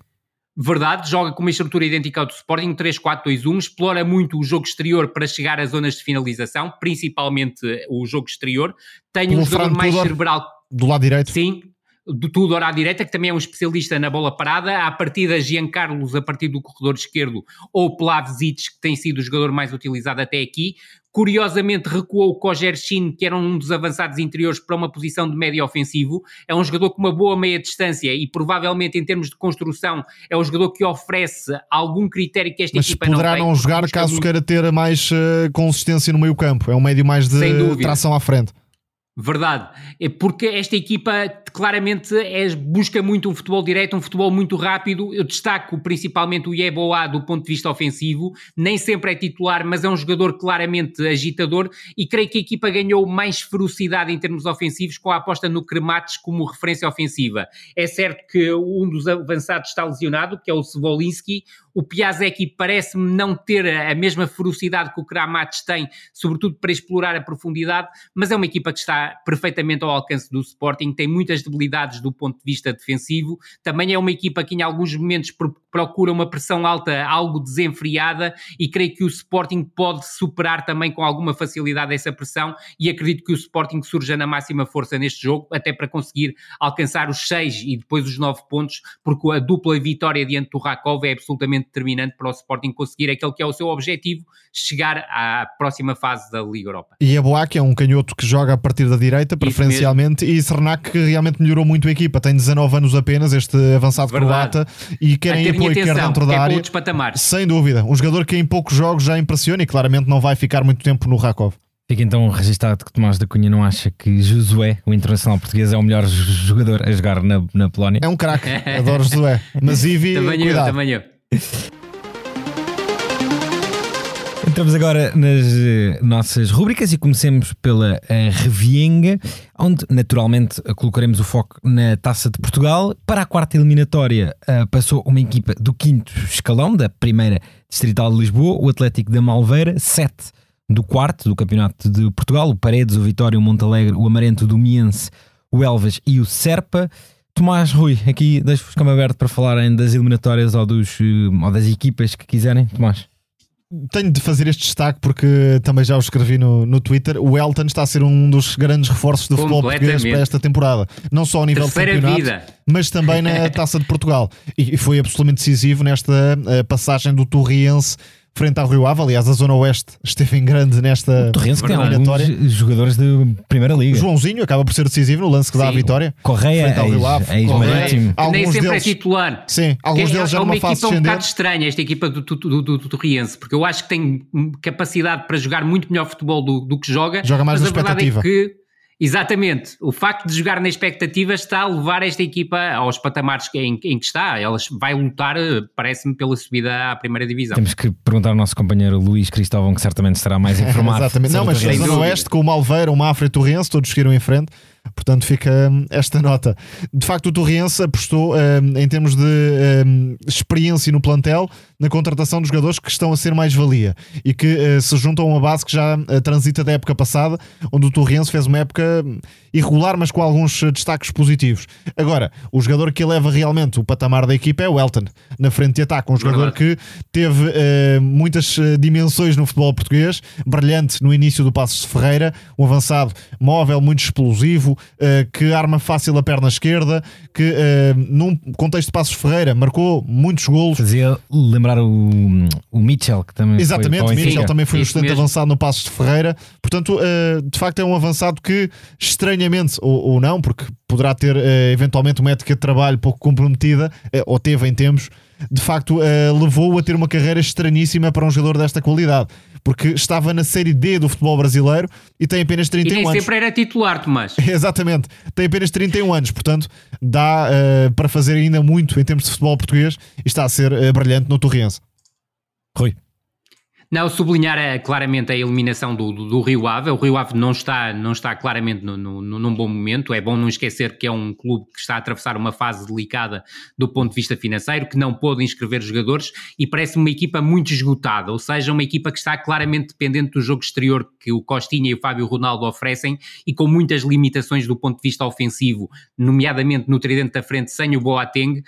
Verdade, joga com uma estrutura idêntica ao do Sporting, 3-4-2-1, explora muito o jogo exterior para chegar às zonas de finalização, principalmente o jogo exterior. Tem um jogador mais cerebral. Do lado direito? Sim, do Tudor à direita, que também é um especialista na bola parada, a partir da Giancarlos a partir do corredor esquerdo, ou Plavzic, que tem sido o jogador mais utilizado até aqui. Curiosamente recuou o Kojershin, que era um dos avançados interiores, para uma posição de médio ofensivo. É um jogador com uma boa meia distância e provavelmente em termos de construção é um jogador que oferece algum critério que esta Mas equipa não tem. poderá não jogar caso queira ter mais uh, consistência no meio campo. É um médio mais de tração à frente. Verdade, é porque esta equipa claramente é, busca muito um futebol direto, um futebol muito rápido. Eu destaco principalmente o Yeboah do ponto de vista ofensivo, nem sempre é titular, mas é um jogador claramente agitador e creio que a equipa ganhou mais ferocidade em termos ofensivos com a aposta no Kremates como referência ofensiva. É certo que um dos avançados está lesionado, que é o Svolinski, o Piazecki parece-me não ter a mesma ferocidade que o Kramates tem, sobretudo para explorar a profundidade, mas é uma equipa que está perfeitamente ao alcance do Sporting, tem muitas debilidades do ponto de vista defensivo, também é uma equipa que em alguns momentos procura uma pressão alta algo desenfreada e creio que o Sporting pode superar também com alguma facilidade essa pressão e acredito que o Sporting surja na máxima força neste jogo, até para conseguir alcançar os 6 e depois os 9 pontos, porque a dupla vitória diante do Rakov é absolutamente determinante para o Sporting conseguir aquele que é o seu objetivo, chegar à próxima fase da Liga Europa. E a Boac é um canhoto que joga a partir da direita, preferencialmente, e Cernac que realmente melhorou muito a equipa, tem 19 anos apenas, este avançado croata, e querem apoio quer dentro da área. Sem dúvida, um jogador que em poucos jogos já impressiona e claramente não vai ficar muito tempo no Rakov. Fica então registado que Tomás da Cunha não acha que Josué, o internacional português, é o melhor jogador a jogar na, na Polónia. É um craque, adoro Josué. Mas Ivi, também cuidado. eu, também eu. Entramos agora nas eh, nossas rubricas e comecemos pela uh, Revienga, onde naturalmente colocaremos o foco na Taça de Portugal. Para a quarta eliminatória uh, passou uma equipa do quinto escalão da primeira distrital de Lisboa, o Atlético da Malveira, sete do quarto do Campeonato de Portugal, o Paredes, o Vitória, o Montalegre, o Amarento do Miense, o Elvas e o Serpa. Tomás Rui, aqui deixo-vos como aberto para falarem das eliminatórias ou, dos, eh, ou das equipas que quiserem. Tomás. Tenho de fazer este destaque porque também já o escrevi no, no Twitter. O Elton está a ser um dos grandes reforços do futebol português para esta temporada, não só ao nível Terceira de campeonato, vida. mas também na Taça de Portugal. E, e foi absolutamente decisivo nesta uh, passagem do Torriense frente ao Rio Ave. Aliás, a Zona Oeste esteve em grande nesta Torrense tem alguns jogadores de Primeira Liga. Joãozinho acaba por ser decisivo no lance que Sim. dá a vitória. Correia, frente ao Rio Ave. Ex Correia. Nem sempre é deles, é titular. Sim, alguns deles já é uma fase equipa um bocado estranha, esta equipa do, do, do, Torriense, porque eu acho que tem capacidade para jogar muito melhor futebol do, do que joga. Joga mais na expectativa. É que Exatamente. O facto de jogar na expectativa está a levar esta equipa aos patamares em, em que está. Ela vai lutar, parece-me, pela subida à primeira divisão. Temos que perguntar ao nosso companheiro Luís Cristóvão, que certamente estará mais informado. Exatamente. Não, mas a Zona Oeste, com o Malveira, o Mafra e o Torrense, todos seguiram em frente. Portanto, fica hum, esta nota. De facto, o Torriense apostou hum, em termos de hum, experiência no plantel na contratação dos jogadores que estão a ser mais valia e que uh, se juntam a uma base que já uh, transita da época passada, onde o Torriense fez uma época irregular, mas com alguns destaques positivos. Agora, o jogador que eleva realmente o patamar da equipa é o Elton, na frente de ataque, um jogador que teve muitas dimensões no futebol português, brilhante no início do Passos de Ferreira, um avançado móvel, muito explosivo, que arma fácil a perna esquerda, que num contexto de Passos Ferreira marcou muitos golos. Fazia lembrar o, o Mitchell, que também Exatamente, o Mitchell também foi um estudante avançado no Passos de Ferreira. Portanto, uh, de facto, é um avançado que, estranhamente, ou, ou não, porque poderá ter uh, eventualmente uma ética de trabalho pouco comprometida, uh, ou teve em tempos, de facto, levou a ter uma carreira estranhíssima para um jogador desta qualidade porque estava na Série D do futebol brasileiro e tem apenas 31 e nem anos. sempre era titular, Tomás. Exatamente, tem apenas 31 anos, portanto dá uh, para fazer ainda muito em termos de futebol português e está a ser uh, brilhante no Torriense. Rui. Não, sublinhar é, claramente a eliminação do, do, do, Rio Ave. O Rio Ave não está, não está claramente no, no, num bom momento. É bom não esquecer que é um clube que está a atravessar uma fase delicada do ponto de vista financeiro, que não pôde inscrever jogadores e parece uma equipa muito esgotada, ou seja, uma equipa que está claramente dependente do jogo exterior que o Costinha e o Fábio Ronaldo oferecem e com muitas limitações do ponto de vista ofensivo, nomeadamente no tridente da frente sem o Boateng, uh,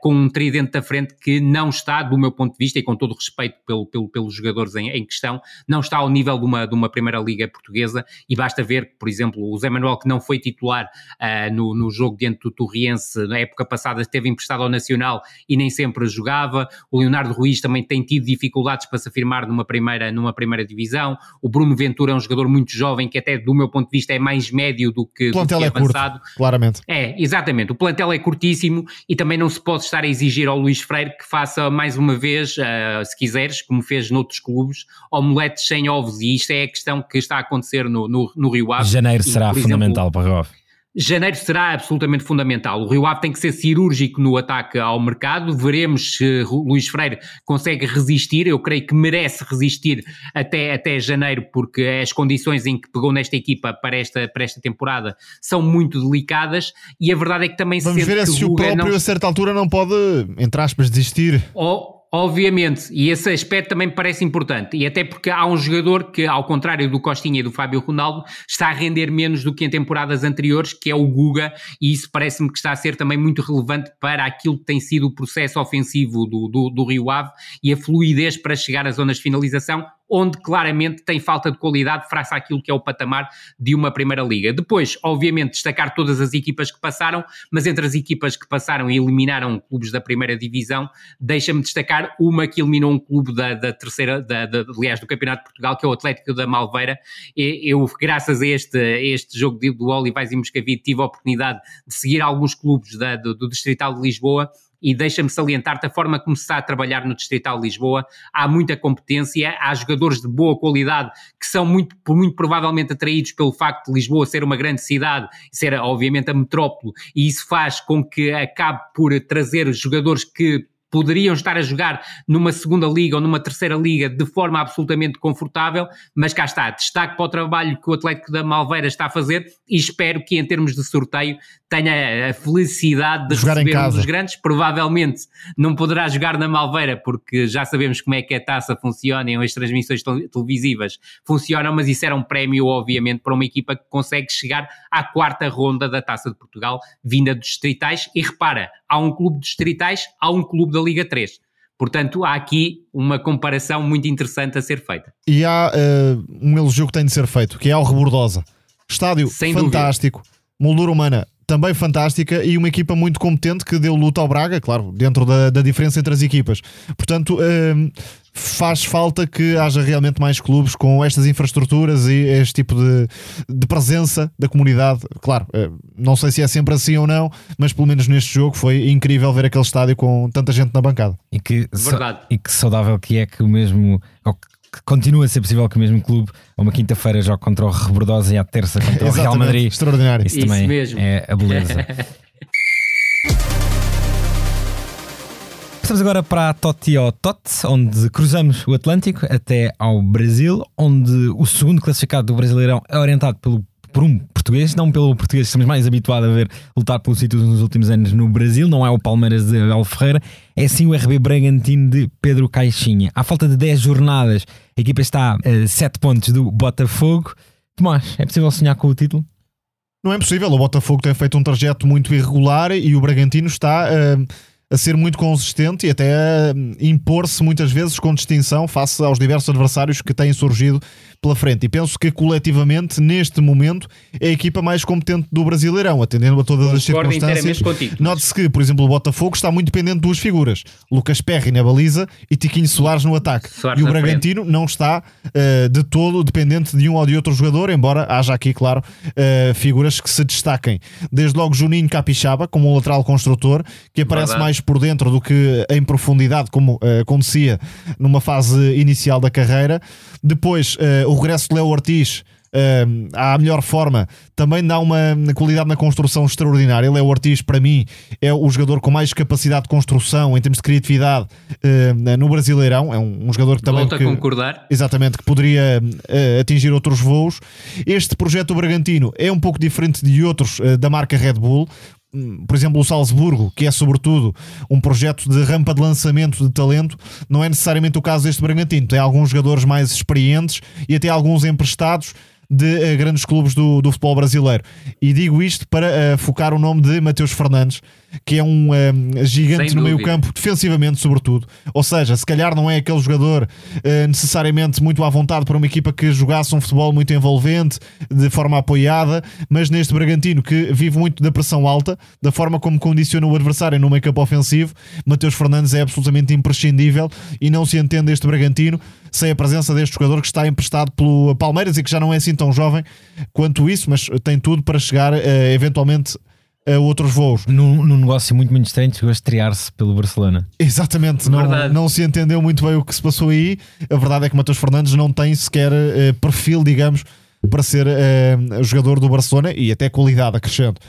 com um tridente da frente que não está, do meu ponto de vista, e com todo o respeito pelo, pelo, pelo jogador jogadores em, em, questão, não está ao nível de uma, de uma Primeira Liga portuguesa e basta ver que, por exemplo, o Zé Manuel, que não foi titular uh, no, no jogo diante do Torriense, na época passada esteve emprestado ao Nacional e nem sempre jogava, o Leonardo Ruiz também tem tido dificuldades para se afirmar numa primeira, numa primeira divisão, o Bruno Ventura é um jogador muito jovem que até do meu ponto de vista é mais médio do que, o plantel do que é avançado. Curto, claramente. É, exatamente, o plantel é curtíssimo e também não se pode estar a exigir ao Luís Freire que faça mais uma vez, uh, se quiseres, como fez noutros clubes, omeletes sem ovos, e isto é a questão que está a acontecer no, no, no Rio Ave. Janeiro e, será fundamental exemplo, para o Rio Ave. Janeiro será absolutamente fundamental. O Rio Ave tem que ser cirúrgico no ataque ao mercado. Veremos se Luís Freire consegue resistir. Eu creio que merece resistir até, até janeiro, porque as condições em que pegou nesta equipa para esta, para esta temporada são muito delicadas. E a verdade é que também Vamos se ver se o próprio não... a certa altura não pode, entre aspas, desistir. Ou, Obviamente, e esse aspecto também parece importante, e até porque há um jogador que, ao contrário do Costinha e do Fábio Ronaldo, está a render menos do que em temporadas anteriores, que é o Guga, e isso parece-me que está a ser também muito relevante para aquilo que tem sido o processo ofensivo do, do, do Rio Ave e a fluidez para chegar às zonas de finalização, onde claramente tem falta de qualidade face àquilo que é o patamar de uma Primeira Liga. Depois, obviamente, destacar todas as equipas que passaram, mas entre as equipas que passaram e eliminaram clubes da Primeira Divisão, deixa-me destacar uma que eliminou um clube da, da terceira, da, da, aliás, do Campeonato de Portugal, que é o Atlético da Malveira. Eu, graças a este, este jogo do Olivais e Moscavide, tive a oportunidade de seguir alguns clubes da, do, do Distrital de Lisboa e deixa-me salientar-te a forma como se está a trabalhar no Distrital de Lisboa. Há muita competência, há jogadores de boa qualidade que são muito, muito provavelmente atraídos pelo facto de Lisboa ser uma grande cidade, ser obviamente a metrópole, e isso faz com que acabe por trazer jogadores que poderiam estar a jogar numa segunda liga ou numa terceira liga de forma absolutamente confortável, mas cá está, destaque para o trabalho que o Atlético da Malveira está a fazer e espero que em termos de sorteio tenha a felicidade de jogar receber um dos grandes, provavelmente não poderá jogar na Malveira porque já sabemos como é que a taça funciona e as transmissões televisivas funcionam, mas isso era um prémio obviamente para uma equipa que consegue chegar à quarta ronda da Taça de Portugal, vinda dos distritais e repara, há um clube de distritais, há um clube da Liga 3. Portanto, há aqui uma comparação muito interessante a ser feita. E há uh, um elogio que tem de ser feito, que é ao Rebordosa. Estádio Sem fantástico, dúvida. moldura humana também fantástica e uma equipa muito competente que deu luta ao Braga, claro, dentro da, da diferença entre as equipas. Portanto, uh, faz falta que haja realmente mais clubes com estas infraestruturas e este tipo de, de presença da comunidade. Claro, uh, não sei se é sempre assim ou não, mas pelo menos neste jogo foi incrível ver aquele estádio com tanta gente na bancada. E que, Verdade. e que saudável que é que o mesmo que continua a ser possível que o mesmo clube, a uma quinta-feira, jogue contra o Rebordosa e à terça contra o Real Madrid. Extraordinário. Isso, Isso também mesmo. é a beleza. Passamos agora para a Totio Tot, onde cruzamos o Atlântico até ao Brasil, onde o segundo classificado do Brasileirão é orientado pelo, por um português, não pelo português estamos mais habituados a ver lutar pelo sítio nos últimos anos no Brasil, não é o Palmeiras de Abel Ferreira, é sim o RB Bragantino de Pedro Caixinha. À falta de 10 jornadas, a equipa está a 7 pontos do Botafogo. Tomás, é possível sonhar com o título? Não é possível, o Botafogo tem feito um trajeto muito irregular e o Bragantino está. Uh a ser muito consistente e até a impor-se muitas vezes com distinção face aos diversos adversários que têm surgido pela frente. E penso que coletivamente, neste momento, é a equipa mais competente do Brasileirão, atendendo a todas as circunstâncias. Note-se que, por exemplo, o Botafogo está muito dependente de duas figuras: Lucas Perry na baliza e Tiquinho Soares no ataque. Soares e o Bragantino frente. não está uh, de todo dependente de um ou de outro jogador, embora haja aqui, claro, uh, figuras que se destaquem. Desde logo Juninho Capixaba, como um lateral construtor, que aparece Verdade. mais por dentro do que em profundidade, como uh, acontecia numa fase inicial da carreira. Depois, uh, o regresso de Leo Ortiz. Uh, à melhor forma, também dá uma qualidade na construção extraordinária. Léo Ortiz, para mim, é o jogador com mais capacidade de construção em termos de criatividade uh, no Brasileirão. É um, um jogador que também. Volta que, a concordar. Exatamente, que poderia uh, atingir outros voos. Este projeto Bragantino é um pouco diferente de outros da marca Red Bull, por exemplo, o Salzburgo, que é sobretudo um projeto de rampa de lançamento de talento, não é necessariamente o caso deste Bragantino. Tem alguns jogadores mais experientes e até alguns emprestados de uh, grandes clubes do, do, futebol brasileiro. E digo isto para uh, focar o nome de Mateus Fernandes, que é um uh, gigante Sem no dúvida. meio campo, defensivamente, sobretudo. Ou seja, se calhar não é aquele jogador necessariamente muito à vontade para uma equipa que jogasse um futebol muito envolvente, de forma apoiada, mas neste Bragantino que vive muito da pressão alta, da forma como condiciona o adversário no meio campo ofensivo, Mateus Fernandes é absolutamente imprescindível e não se entende este Bragantino sem a presença deste jogador que está emprestado pelo Palmeiras e que já não é assim tão jovem quanto isso, mas tem tudo para chegar uh, eventualmente a outros voos. Num, num negócio muito, muito estranho, chegou a estrear-se pelo Barcelona. Exatamente, não, não se entendeu muito bem o que se passou aí. A verdade é que Matheus Fernandes não tem sequer uh, perfil, digamos, para ser uh, jogador do Barcelona e até qualidade acrescento.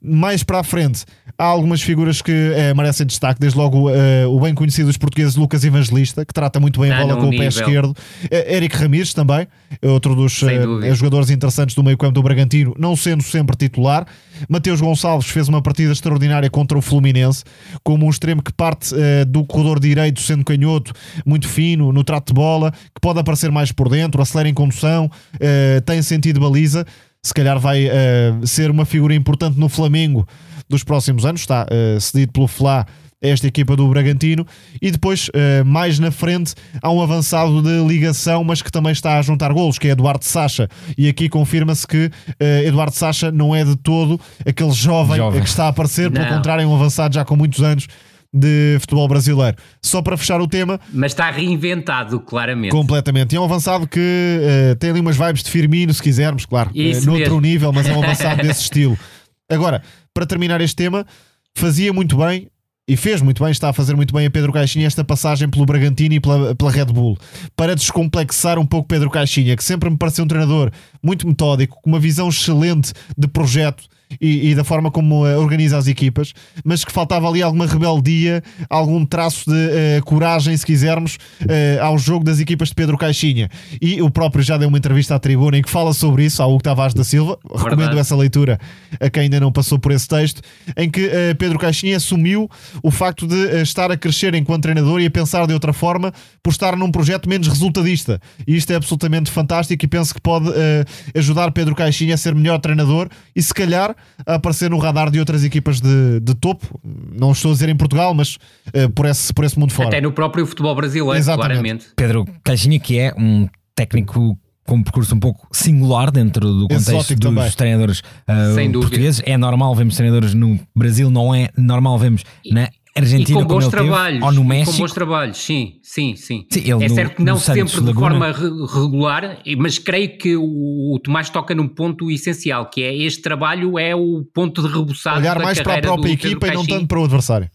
Mais para a frente, há algumas figuras que eh, merecem destaque, desde logo uh, o bem conhecido dos portugueses Lucas Evangelista, que trata muito bem a bola com o pé esquerdo. Eric Ramires também, outro dos jogadores interessantes do meio campo do Bragantino, não sendo sempre titular. Mateus Gonçalves fez uma partida extraordinária contra o Fluminense, como um extremo que parte do corredor direito, sendo canhoto, muito fino, no trato de bola, que pode aparecer mais por dentro, acelera em condução, tem sentido de baliza se calhar vai uh, ser uma figura importante no Flamengo dos próximos anos, está uh, cedido pelo Flá esta equipa do Bragantino. E depois uh, mais na frente há um avançado de ligação mas que também está a juntar golos que é Eduardo Sacha. E aqui confirma-se que Eduardo Sacha não é de todo aquele jovem, jovem. que está a aparecer, não. pelo contrário é um avançado já com muitos anos de futebol brasileiro. Só para fechar o tema. Mas está reinventado, claramente. Completamente. E é um avançado que uh, tem ali umas vibes de Firmino, se quisermos, claro. Uh, noutro nível, mas é um avançado desse estilo. Agora, para terminar este tema, fazia muito bem. E fez muito bem, está a fazer muito bem a Pedro Caixinha esta passagem pelo Bragantino e pela, pela Red Bull para descomplexar um pouco Pedro Caixinha, que sempre me pareceu um treinador muito metódico, com uma visão excelente de projeto e, e, da forma como uh, organiza as equipas, mas que faltava ali alguma rebeldia, algum traço de uh, coragem, se quisermos, uh, ao jogo das equipas de Pedro Caixinha. E o próprio já deu uma entrevista à tribuna em que fala sobre isso, ao Hugo Tavares da Silva. Verdade. Recomendo essa leitura a quem ainda não passou por esse texto, em que Pedro Caixinha assumiu o facto de estar a crescer enquanto treinador e a pensar de outra forma por estar num projeto menos resultadista. E isto é absolutamente fantástico e penso que pode ajudar Pedro Caixinha a ser melhor treinador e se calhar a aparecer no radar de outras equipas de, de topo. Não estou a dizer em Portugal, mas uh, por, esse, por esse mundo fora. Até no próprio futebol brasileiro, Exatamente. claramente. Pedro Caixinha, que é um técnico com um percurso um pouco singular dentro do contexto Exótico dos também. treinadores uh, portugueses. É normal vermos treinadores no Brasil, não é normal vermos na Argentina e com bons trabalhos, teve, ou no México. com bons trabalhos, sim, sim, sim. sim é no, certo que não sempre de forma regular, mas creio que o, o, Tomás toca num ponto essencial, que é este trabalho é o ponto de rebuçado Olhar mais para a própria equipa e não tanto para o adversário.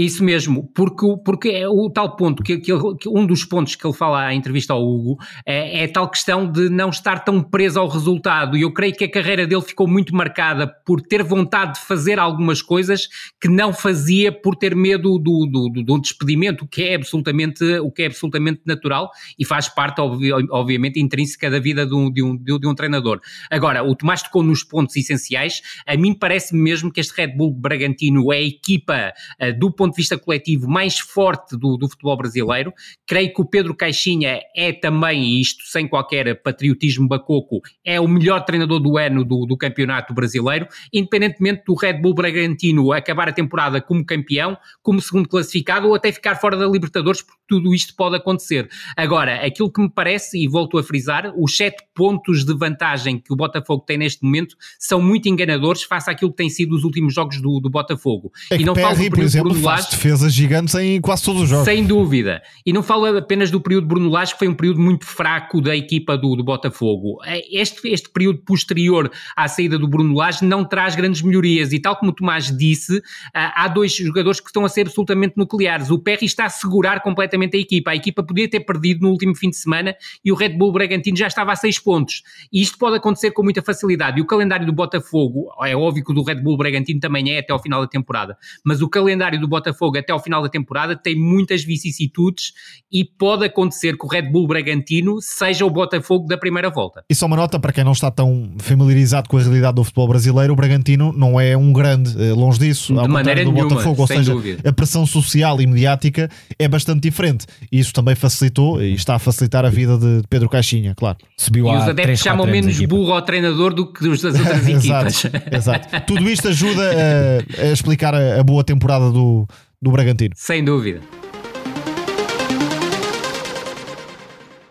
Isso mesmo, porque, porque é o tal ponto, que, que, que, um dos pontos que ele fala à entrevista ao Hugo é, é, tal questão de não estar tão preso ao resultado. E eu creio que a carreira dele ficou muito marcada por ter vontade de fazer algumas coisas que não fazia por ter medo do, do, do, do despedimento, o que, é absolutamente, o que é absolutamente natural e faz parte, obviamente, intrínseca da vida de um, de um, de um treinador. Agora, o Tomás tocou nos pontos essenciais. A mim parece mesmo que este Red Bull Bragantino é a equipa uh, do ponto de vista coletivo mais forte do, do, futebol brasileiro. Creio que o Pedro Caixinha é também, isto sem qualquer patriotismo bacoco, é o melhor treinador do ano do, do campeonato brasileiro, independentemente do Red Bull Bragantino acabar a temporada como campeão, como segundo classificado ou até ficar fora da Libertadores, porque tudo isto pode acontecer. Agora, aquilo que me parece, e volto a frisar, os sete pontos de vantagem que o Botafogo tem neste momento são muito enganadores face àquilo que têm sido os últimos jogos do, do Botafogo. É e não falo por exemplo, Bruno faz defesas gigantes em quase todos os jogos. Sem dúvida. E não falo apenas do período Bruno Lage, que foi um período muito fraco da equipa do, do Botafogo. É, este, este período posterior à saída do Bruno Lage não traz grandes melhorias. E tal como o Tomás disse, há dois jogadores que estão a ser absolutamente nucleares. O Perry está a segurar completamente a equipa. A equipa podia ter perdido no último fim de semana e o Red Bull Bragantino já estava a seis pontos. E isto pode acontecer com muita facilidade. E o calendário do Botafogo, é óbvio que o do Red Bull Bragantino também é até ao final da temporada, mas o calendário do Botafogo até ao final da temporada tem muitas vicissitudes e pode acontecer que o Red Bull Bragantino seja o Botafogo da primeira volta. E só uma nota para quem não está tão familiarizado com a realidade do futebol brasileiro, o Bragantino não é um grande, eh, longe disso, de maneira do nenhuma, Botafogo, ou seja, dúvida. a pressão social e mediática é bastante diferente. E isso também facilitou e está a facilitar a vida de Pedro Caixinha, claro. Subiu e os adeptos chamam menos burro ao treinador do que os das outras equipas. Exato. Tudo isto ajuda a, a explicar a, a boa temporada do, do Bragantino. Sem dúvida.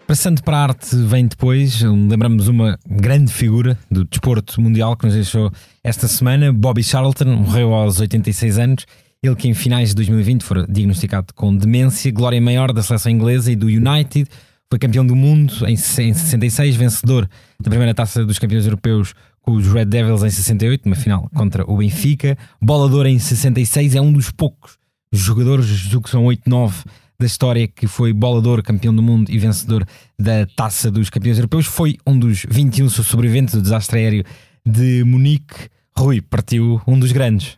Passando para a arte, vem depois, lembramos uma grande figura do desporto mundial que nos deixou esta semana, Bobby Charlton, morreu aos 86 anos. Ele que em finais de 2020 foi diagnosticado com demência, glória maior da seleção inglesa e do United, foi campeão do mundo em 66, vencedor da primeira taça dos campeões europeus com os Red Devils em 68, uma final contra o Benfica, bolador em 66, é um dos poucos jogadores, julgo que são 8, 9 da história que foi bolador, campeão do mundo e vencedor da Taça dos Campeões Europeus. Foi um dos 21 sobreviventes do desastre aéreo de Munique. Rui partiu um dos grandes.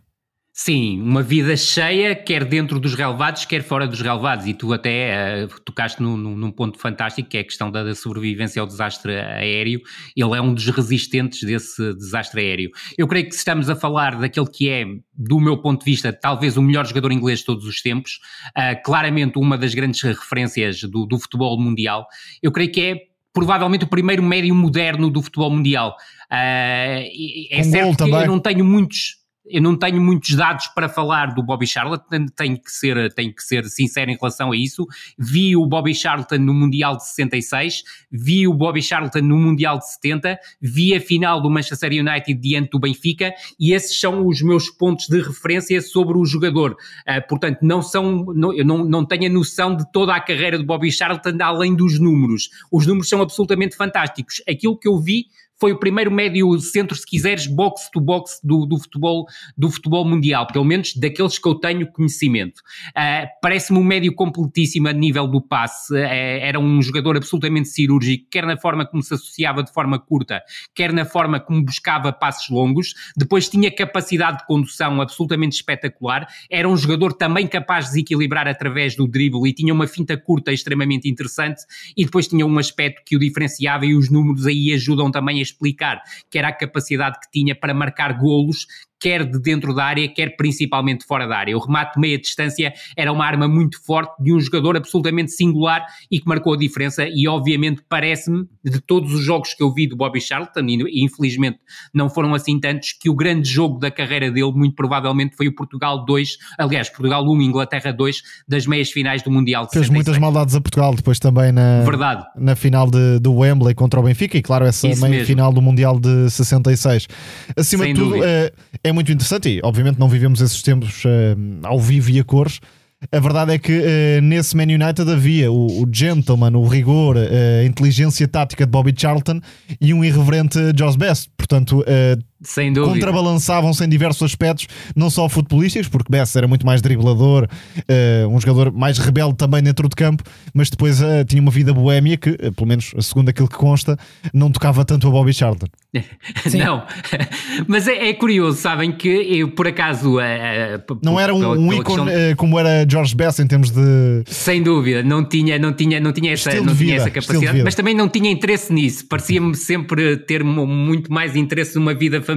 Sim, uma vida cheia, quer dentro dos relevados, quer fora dos relevados. E tu até uh, tocaste num, num, ponto fantástico, que é a questão da, da, sobrevivência ao desastre aéreo. Ele é um dos resistentes desse desastre aéreo. Eu creio que estamos a falar daquele que é, do meu ponto de vista, talvez o melhor jogador inglês de todos os tempos. Uh, claramente uma das grandes referências do, do futebol mundial. Eu creio que é provavelmente o primeiro médio moderno do futebol mundial. Uh, é um certo que também. eu não tenho muitos eu não tenho muitos dados para falar do Bobby Charlton, tenho que ser, tenho que ser sincero em relação a isso. Vi o Bobby Charlton no Mundial de 66, vi o Bobby Charlton no Mundial de 70, vi a final do Manchester United diante do Benfica e esses são os meus pontos de referência sobre o jogador. Uh, portanto, não são, não, eu não, não tenho a noção de toda a carreira do Bobby Charlton além dos números. Os números são absolutamente fantásticos. Aquilo que eu vi foi o primeiro médio centro, se quiseres, box to box do, do, futebol, do futebol mundial, pelo menos daqueles que eu tenho conhecimento. Uh, Parece-me um médio completíssimo a nível do passe, uh, era um jogador absolutamente cirúrgico, quer na forma como se associava de forma curta, quer na forma como buscava passes longos, depois tinha capacidade de condução absolutamente espetacular, era um jogador também capaz de desequilibrar através do drible e tinha uma finta curta extremamente interessante. E depois tinha um aspecto que o diferenciava e os números aí ajudam também a explicar, que era a capacidade que tinha para marcar golos quer de dentro da área, quer principalmente fora da área. O remate de meia distância era uma arma muito forte de um jogador absolutamente singular e que marcou a diferença e obviamente parece-me, de todos os jogos que eu vi do Bobby Charlton, e infelizmente não foram assim tantos, que o grande jogo da carreira dele muito provavelmente foi o Portugal 2, aliás, Portugal 1, Inglaterra 2, das meias finais do Mundial de Fez 66. muitas maldades a Portugal depois também na, Verdade. na final de, do Wembley contra o Benfica e claro essa Isso meia mesmo. final do Mundial de 66. Acima Sem de tudo, é, é é muito interessante e, obviamente, não vivemos esses tempos uh, ao vivo e a cores. A verdade é que uh, nesse Man United havia o, o gentleman, o rigor, uh, a inteligência tática de Bobby Charlton e um irreverente Josh Best. Portanto, Sem dúvida. contrabalançavam-se em diversos aspectos, não só futebolísticos, porque Bess era muito mais driblador, uh, um jogador mais rebelde também dentro de campo, mas depois uh, tinha uma vida boémia que, uh, pelo menos segundo aquilo que consta, não tocava tanto a Bobby Charlton. não, mas é, é, curioso, sabem que eu por acaso. não era um, um ícone questão... como era George Best em termos de. Sem dúvida, não tinha, não tinha, não tinha, essa, não tinha essa capacidade, mas também não tinha interesse nisso. Parecia-me sempre ter muito mais interesse numa vida familiar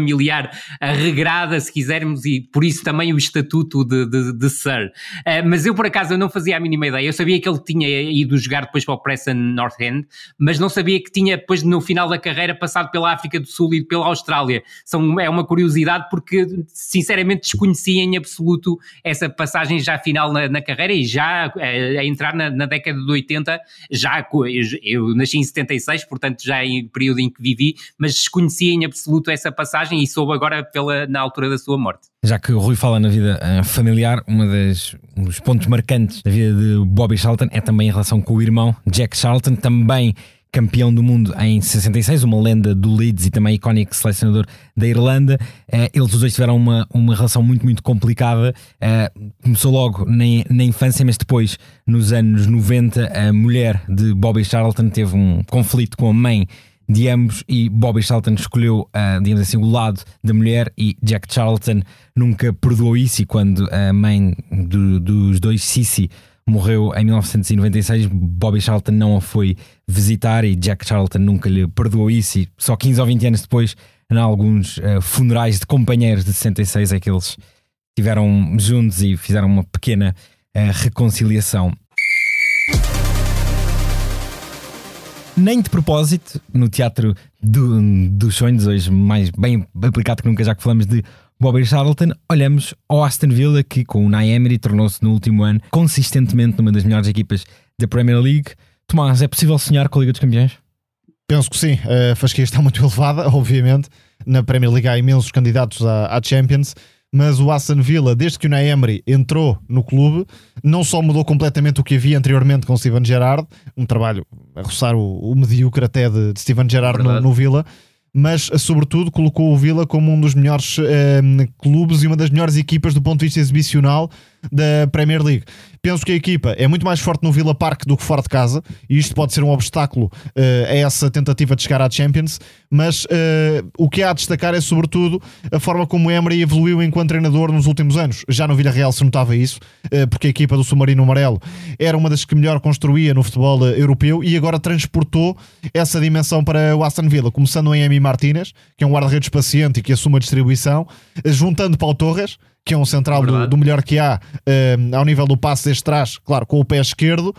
regrada, se quisermos, e por isso também o estatuto de, de, de Sir. Uh, mas eu, por acaso, eu não fazia a mínima ideia. Eu sabia que ele tinha ido jogar depois para o Preston North End, mas não sabia que tinha depois, no final da carreira, passado pela África do Sul e pela Austrália. São, é uma curiosidade porque, sinceramente, desconhecia em absoluto essa passagem já final na, na carreira e já uh, a entrar na, na, década de 80, já eu, eu nasci em 76, portanto já em período em que vivi, mas desconhecia em absoluto essa passagem e soube agora pela, na altura da sua morte. Já que o Rui fala na vida uh, familiar, um dos pontos marcantes da vida de Bobby Charlton é também em relação com o irmão Jack Charlton, também campeão do mundo em 66, uma lenda do Leeds e também icónico selecionador da Irlanda. Uh, eles os dois tiveram uma, uma relação muito, muito complicada. Uh, começou logo na, na infância, mas depois, nos anos 90, a mulher de Bobby Charlton teve um conflito com a mãe de ambos e Bobby Charlton escolheu, uh, digamos assim, o lado da mulher e Jack Charlton nunca perdoou isso e quando a mãe do, dos dois, Sissy, morreu em 1996, Bobby Charlton não a foi visitar e Jack Charlton nunca lhe perdoou isso e só 15 ou 20 anos depois, em alguns uh, funerais de companheiros de 66 é que eles estiveram juntos e fizeram uma pequena uh, reconciliação. Nem de propósito, no Teatro do, dos Sonhos, hoje mais bem aplicado que nunca, já que falamos de Bobby Charlton, olhamos ao Aston Villa, que com o Naemery tornou-se no último ano consistentemente numa das melhores equipas da Premier League. Tomás, é possível sonhar com a Liga dos Campeões? Penso que sim. A fasquia está muito elevada, obviamente. Na Premier League há imensos candidatos à, à Champions mas o Aston Villa, desde que o Naemri entrou no clube, não só mudou completamente o que havia anteriormente com Steven Gerrard, um trabalho a roçar o, o medíocre até de, de Steven Gerrard no, no, Villa, mas sobretudo colocou o Villa como um dos melhores eh, clubes e uma das melhores equipas do ponto de vista exibicional da Premier League. Penso que a equipa é muito mais forte no Villa Park do que fora de casa, e isto pode ser um obstáculo uh, a essa tentativa de chegar à Champions. Mas uh, o que há a destacar é, sobretudo, a forma como Emery evoluiu enquanto treinador nos últimos anos. Já no Villarreal se notava isso, uh, porque a equipa do Submarino Amarelo era uma das que melhor construía no futebol europeu e agora transportou essa dimensão para o Aston Villa, começando em Emi Martínez, que é um guarda-redes paciente e que assume a distribuição, juntando Paulo Torres que é um central do, do, melhor que há uh, ao nível do passe deste trás, claro, com o pé esquerdo.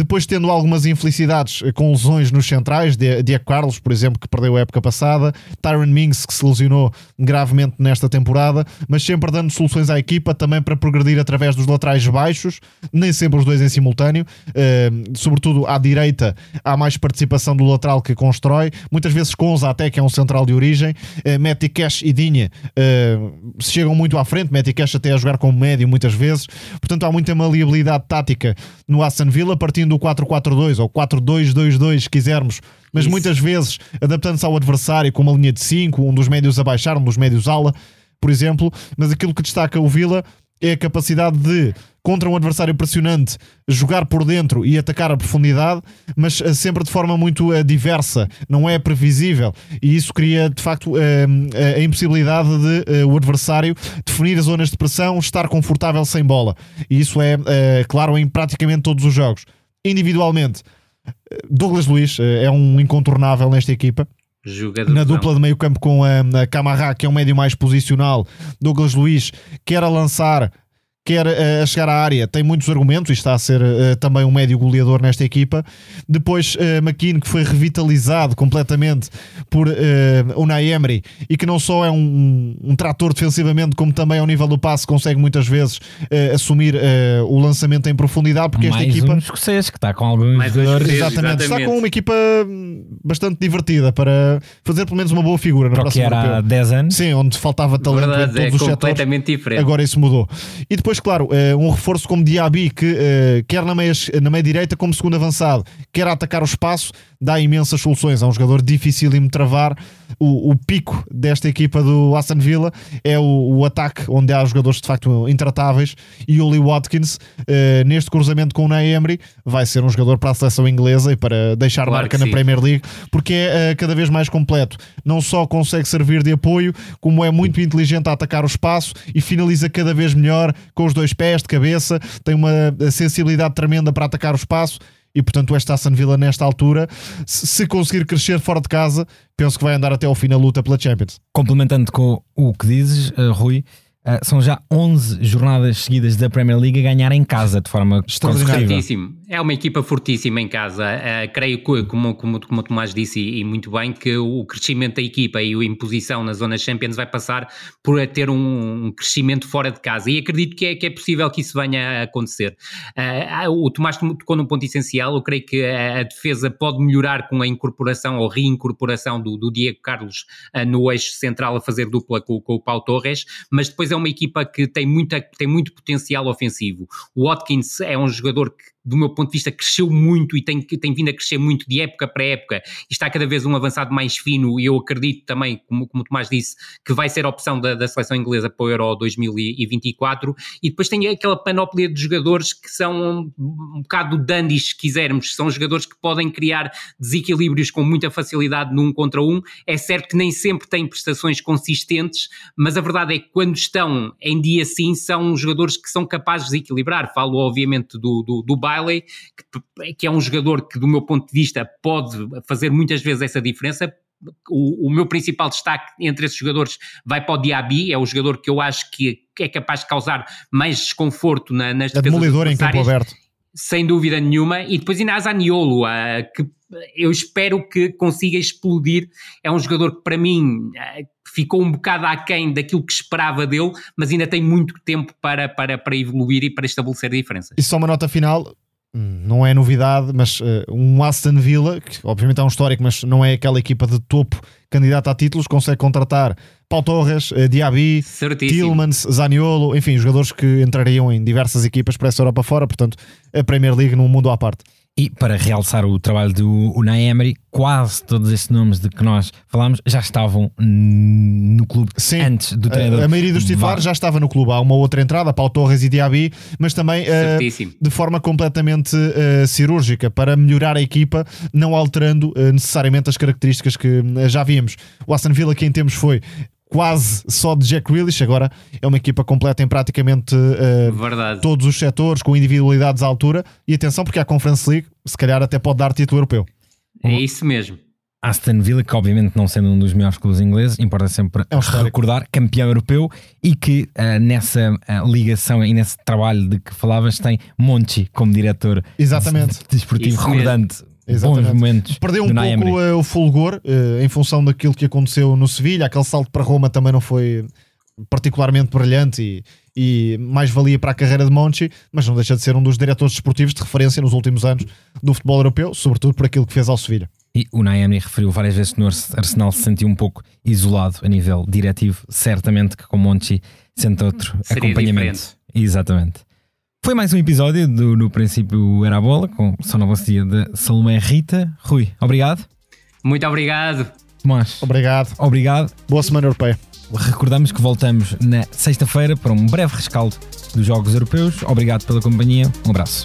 Depois tendo algumas infelicidades eh, com lesões nos centrais, Diego Carlos, por exemplo, que perdeu a época passada, Tyron Mings, que se lesionou gravemente nesta temporada, mas sempre dando soluções à equipa também para progredir através dos laterais baixos, nem sempre os dois em simultâneo, uh, sobretudo à direita há mais participação do lateral que constrói, muitas vezes Conza até, que é um central de origem, uh, Meti Cash e Dinha uh, chegam muito à frente, Meti Cash até a jogar como médio muitas vezes, portanto há muita maleabilidade tática no Aston Villa, partindo do 4-4-2 ou 4-2-2-2, se quisermos, mas Isso. muitas vezes adaptando-se ao adversário com uma linha de 5, um dos médios a baixar, um dos médios ala, por exemplo. Mas aquilo que destaca o Vila é a capacidade de, contra um adversário pressionante, jogar por dentro e atacar a profundidade, mas uh, sempre de forma muito uh, diversa, não é previsível. E isso cria, de facto, uh, a impossibilidade de o adversário definir zonas de pressão, estar confortável sem bola. E isso é claro em praticamente todos os jogos individualmente, Douglas Luiz eh, é um incontornável nesta equipa. Jogador na dupla de meio campo com a, a Camará, que é um médio mais posicional, Douglas Luiz quer a lançar quer uh, chegar à área, tem muitos argumentos e está a ser uh, também um médio goleador nesta equipa. Depois, uh, McKean, que foi revitalizado completamente por uh, Unai Emery e que não só é um, um, trator defensivamente, como também ao nível do passe consegue muitas vezes uh, assumir o lançamento em profundidade, porque Mais esta equipa. Um escocês que está com alguns Mais jogadores. Exatamente, exatamente, está com uma equipa bastante divertida para fazer pelo menos uma boa figura no próximo que era europeu. há 10 anos. Sim, onde faltava talento Verdade, em todos é os setores. Diferente. Agora isso mudou. E depois claro, uh, um reforço como Diaby, que uh, quer na meia, na meia direita como segundo avançado, quer atacar o espaço, dá imensas soluções. É um jogador difícil de me travar. O, o, pico desta equipa do Aston Villa é o, o, ataque, onde há jogadores de facto intratáveis. E o Lee Watkins, uh, neste cruzamento com o Naemri, vai ser um jogador para a seleção inglesa e para deixar claro marca na Premier League, porque é uh, cada vez mais completo. Não só consegue servir de apoio, como é muito inteligente a atacar o espaço e finaliza cada vez melhor com os dois pés de cabeça. Tem uma sensibilidade tremenda para atacar o espaço e portanto esta Aston Villa nesta altura, se conseguir crescer fora de casa, penso que vai andar até ao fim na luta pela Champions. Complementando com o que dizes, uh, Rui, Uh, são já 11 jornadas seguidas da Premier League a ganhar em casa de forma extraordinária. É uma equipa fortíssima em casa. Uh, creio que, como, como, como o Tomás disse e, e, muito bem, que o crescimento da equipa e a imposição na zona Champions vai passar por ter um, um crescimento fora de casa. E acredito que é, que é possível que isso venha a acontecer. Uh, o Tomás tocou num ponto essencial. Eu creio que a defesa pode melhorar com a incorporação ou reincorporação do, do Diego Carlos no eixo central a fazer dupla com, com o Pau Torres, mas depois é uma equipa que tem, muita, tem muito potencial ofensivo. O Watkins é um jogador que do meu ponto de vista, cresceu muito e tem, tem vindo a crescer muito de época para época. E está cada vez um avançado mais fino e eu acredito também, como, como o Tomás disse, que vai ser a opção da, da seleção inglesa para o Euro 2024 e depois tem aquela panóplia de jogadores que são um bocado dandies, se quisermos, são jogadores que podem criar desequilíbrios com muita facilidade num contra um, é certo que nem sempre têm prestações consistentes, mas a verdade é que quando estão em dia sim, são jogadores que são capazes de equilibrar, falo obviamente do, do, do Bailey, que, que, é um jogador que, do meu ponto de vista, pode fazer muitas vezes essa diferença. O, o meu principal destaque entre esses jogadores vai para o Diaby, é o jogador que eu acho que é capaz de causar mais desconforto na, nas é demolidor em campo aberto. Sem dúvida nenhuma. E depois ainda há Zaniolo, uh, que eu espero que consiga explodir. É um jogador que, para mim, uh, ficou um bocado aquém daquilo que esperava dele, mas ainda tem muito tempo para, para, para evoluir e para estabelecer diferenças. E só uma nota final, hum, não é novidade, mas uh, um Aston Villa, que obviamente é um histórico, mas não é aquela equipa de topo candidata a títulos, consegue contratar Pau Torres, uh, Diaby, Certíssimo. Tillmans, Zaniolo, enfim, jogadores que entrariam em diversas equipas para essa Europa fora, portanto, a Premier League num mundo à parte. E para realçar o trabalho do Unai Emery, quase todos estes nomes de que nós falámos já estavam no clube Sim, antes do treinador. A, a maioria dos titulares já estava no clube. Há uma outra entrada, Paulo Torres e Diaby, mas também uh, de forma completamente uh, cirúrgica para melhorar a equipa, não alterando uh, necessariamente as características que já víamos. O Aston Villa, quem temos foi quase só de Jack Grealish, agora é uma equipa completa em praticamente uh, todos os setores, com individualidades à altura. E atenção, porque a Conference League, se calhar, até pode dar título europeu. É isso mesmo. Aston Villa, que obviamente não sendo um dos melhores clubes ingleses, importa sempre é um recordar, campeão europeu e que uh, nessa uh, ligação e nesse trabalho de que falavas tem Monchi como diretor Exatamente. desportivo, recordante Exatamente. bons momentos. Perdeu um pouco uh, o fulgor uh, em função daquilo que aconteceu no Sevilha. Aquele salto para Roma também não foi particularmente brilhante e, e mais valia para a carreira de Monchi, mas não deixa de ser um dos diretores desportivos de referência nos últimos anos do futebol europeu, sobretudo por aquilo que fez ao Sevilha. E o Naemi referiu várias vezes que no Arsenal se sentiu um pouco isolado a nível diretivo. Certamente que com Monchi sente outro Seria acompanhamento. Diferente. Exatamente. Foi mais um episódio do No Princípio Era a Bola, com sonoplastia de Salomé Rita. Rui, obrigado. Muito obrigado. Tomás. Obrigado. Obrigado. Boa semana europeia. Recordamos que voltamos na sexta-feira para um breve rescaldo dos Jogos Europeus. Obrigado pela companhia. Um abraço.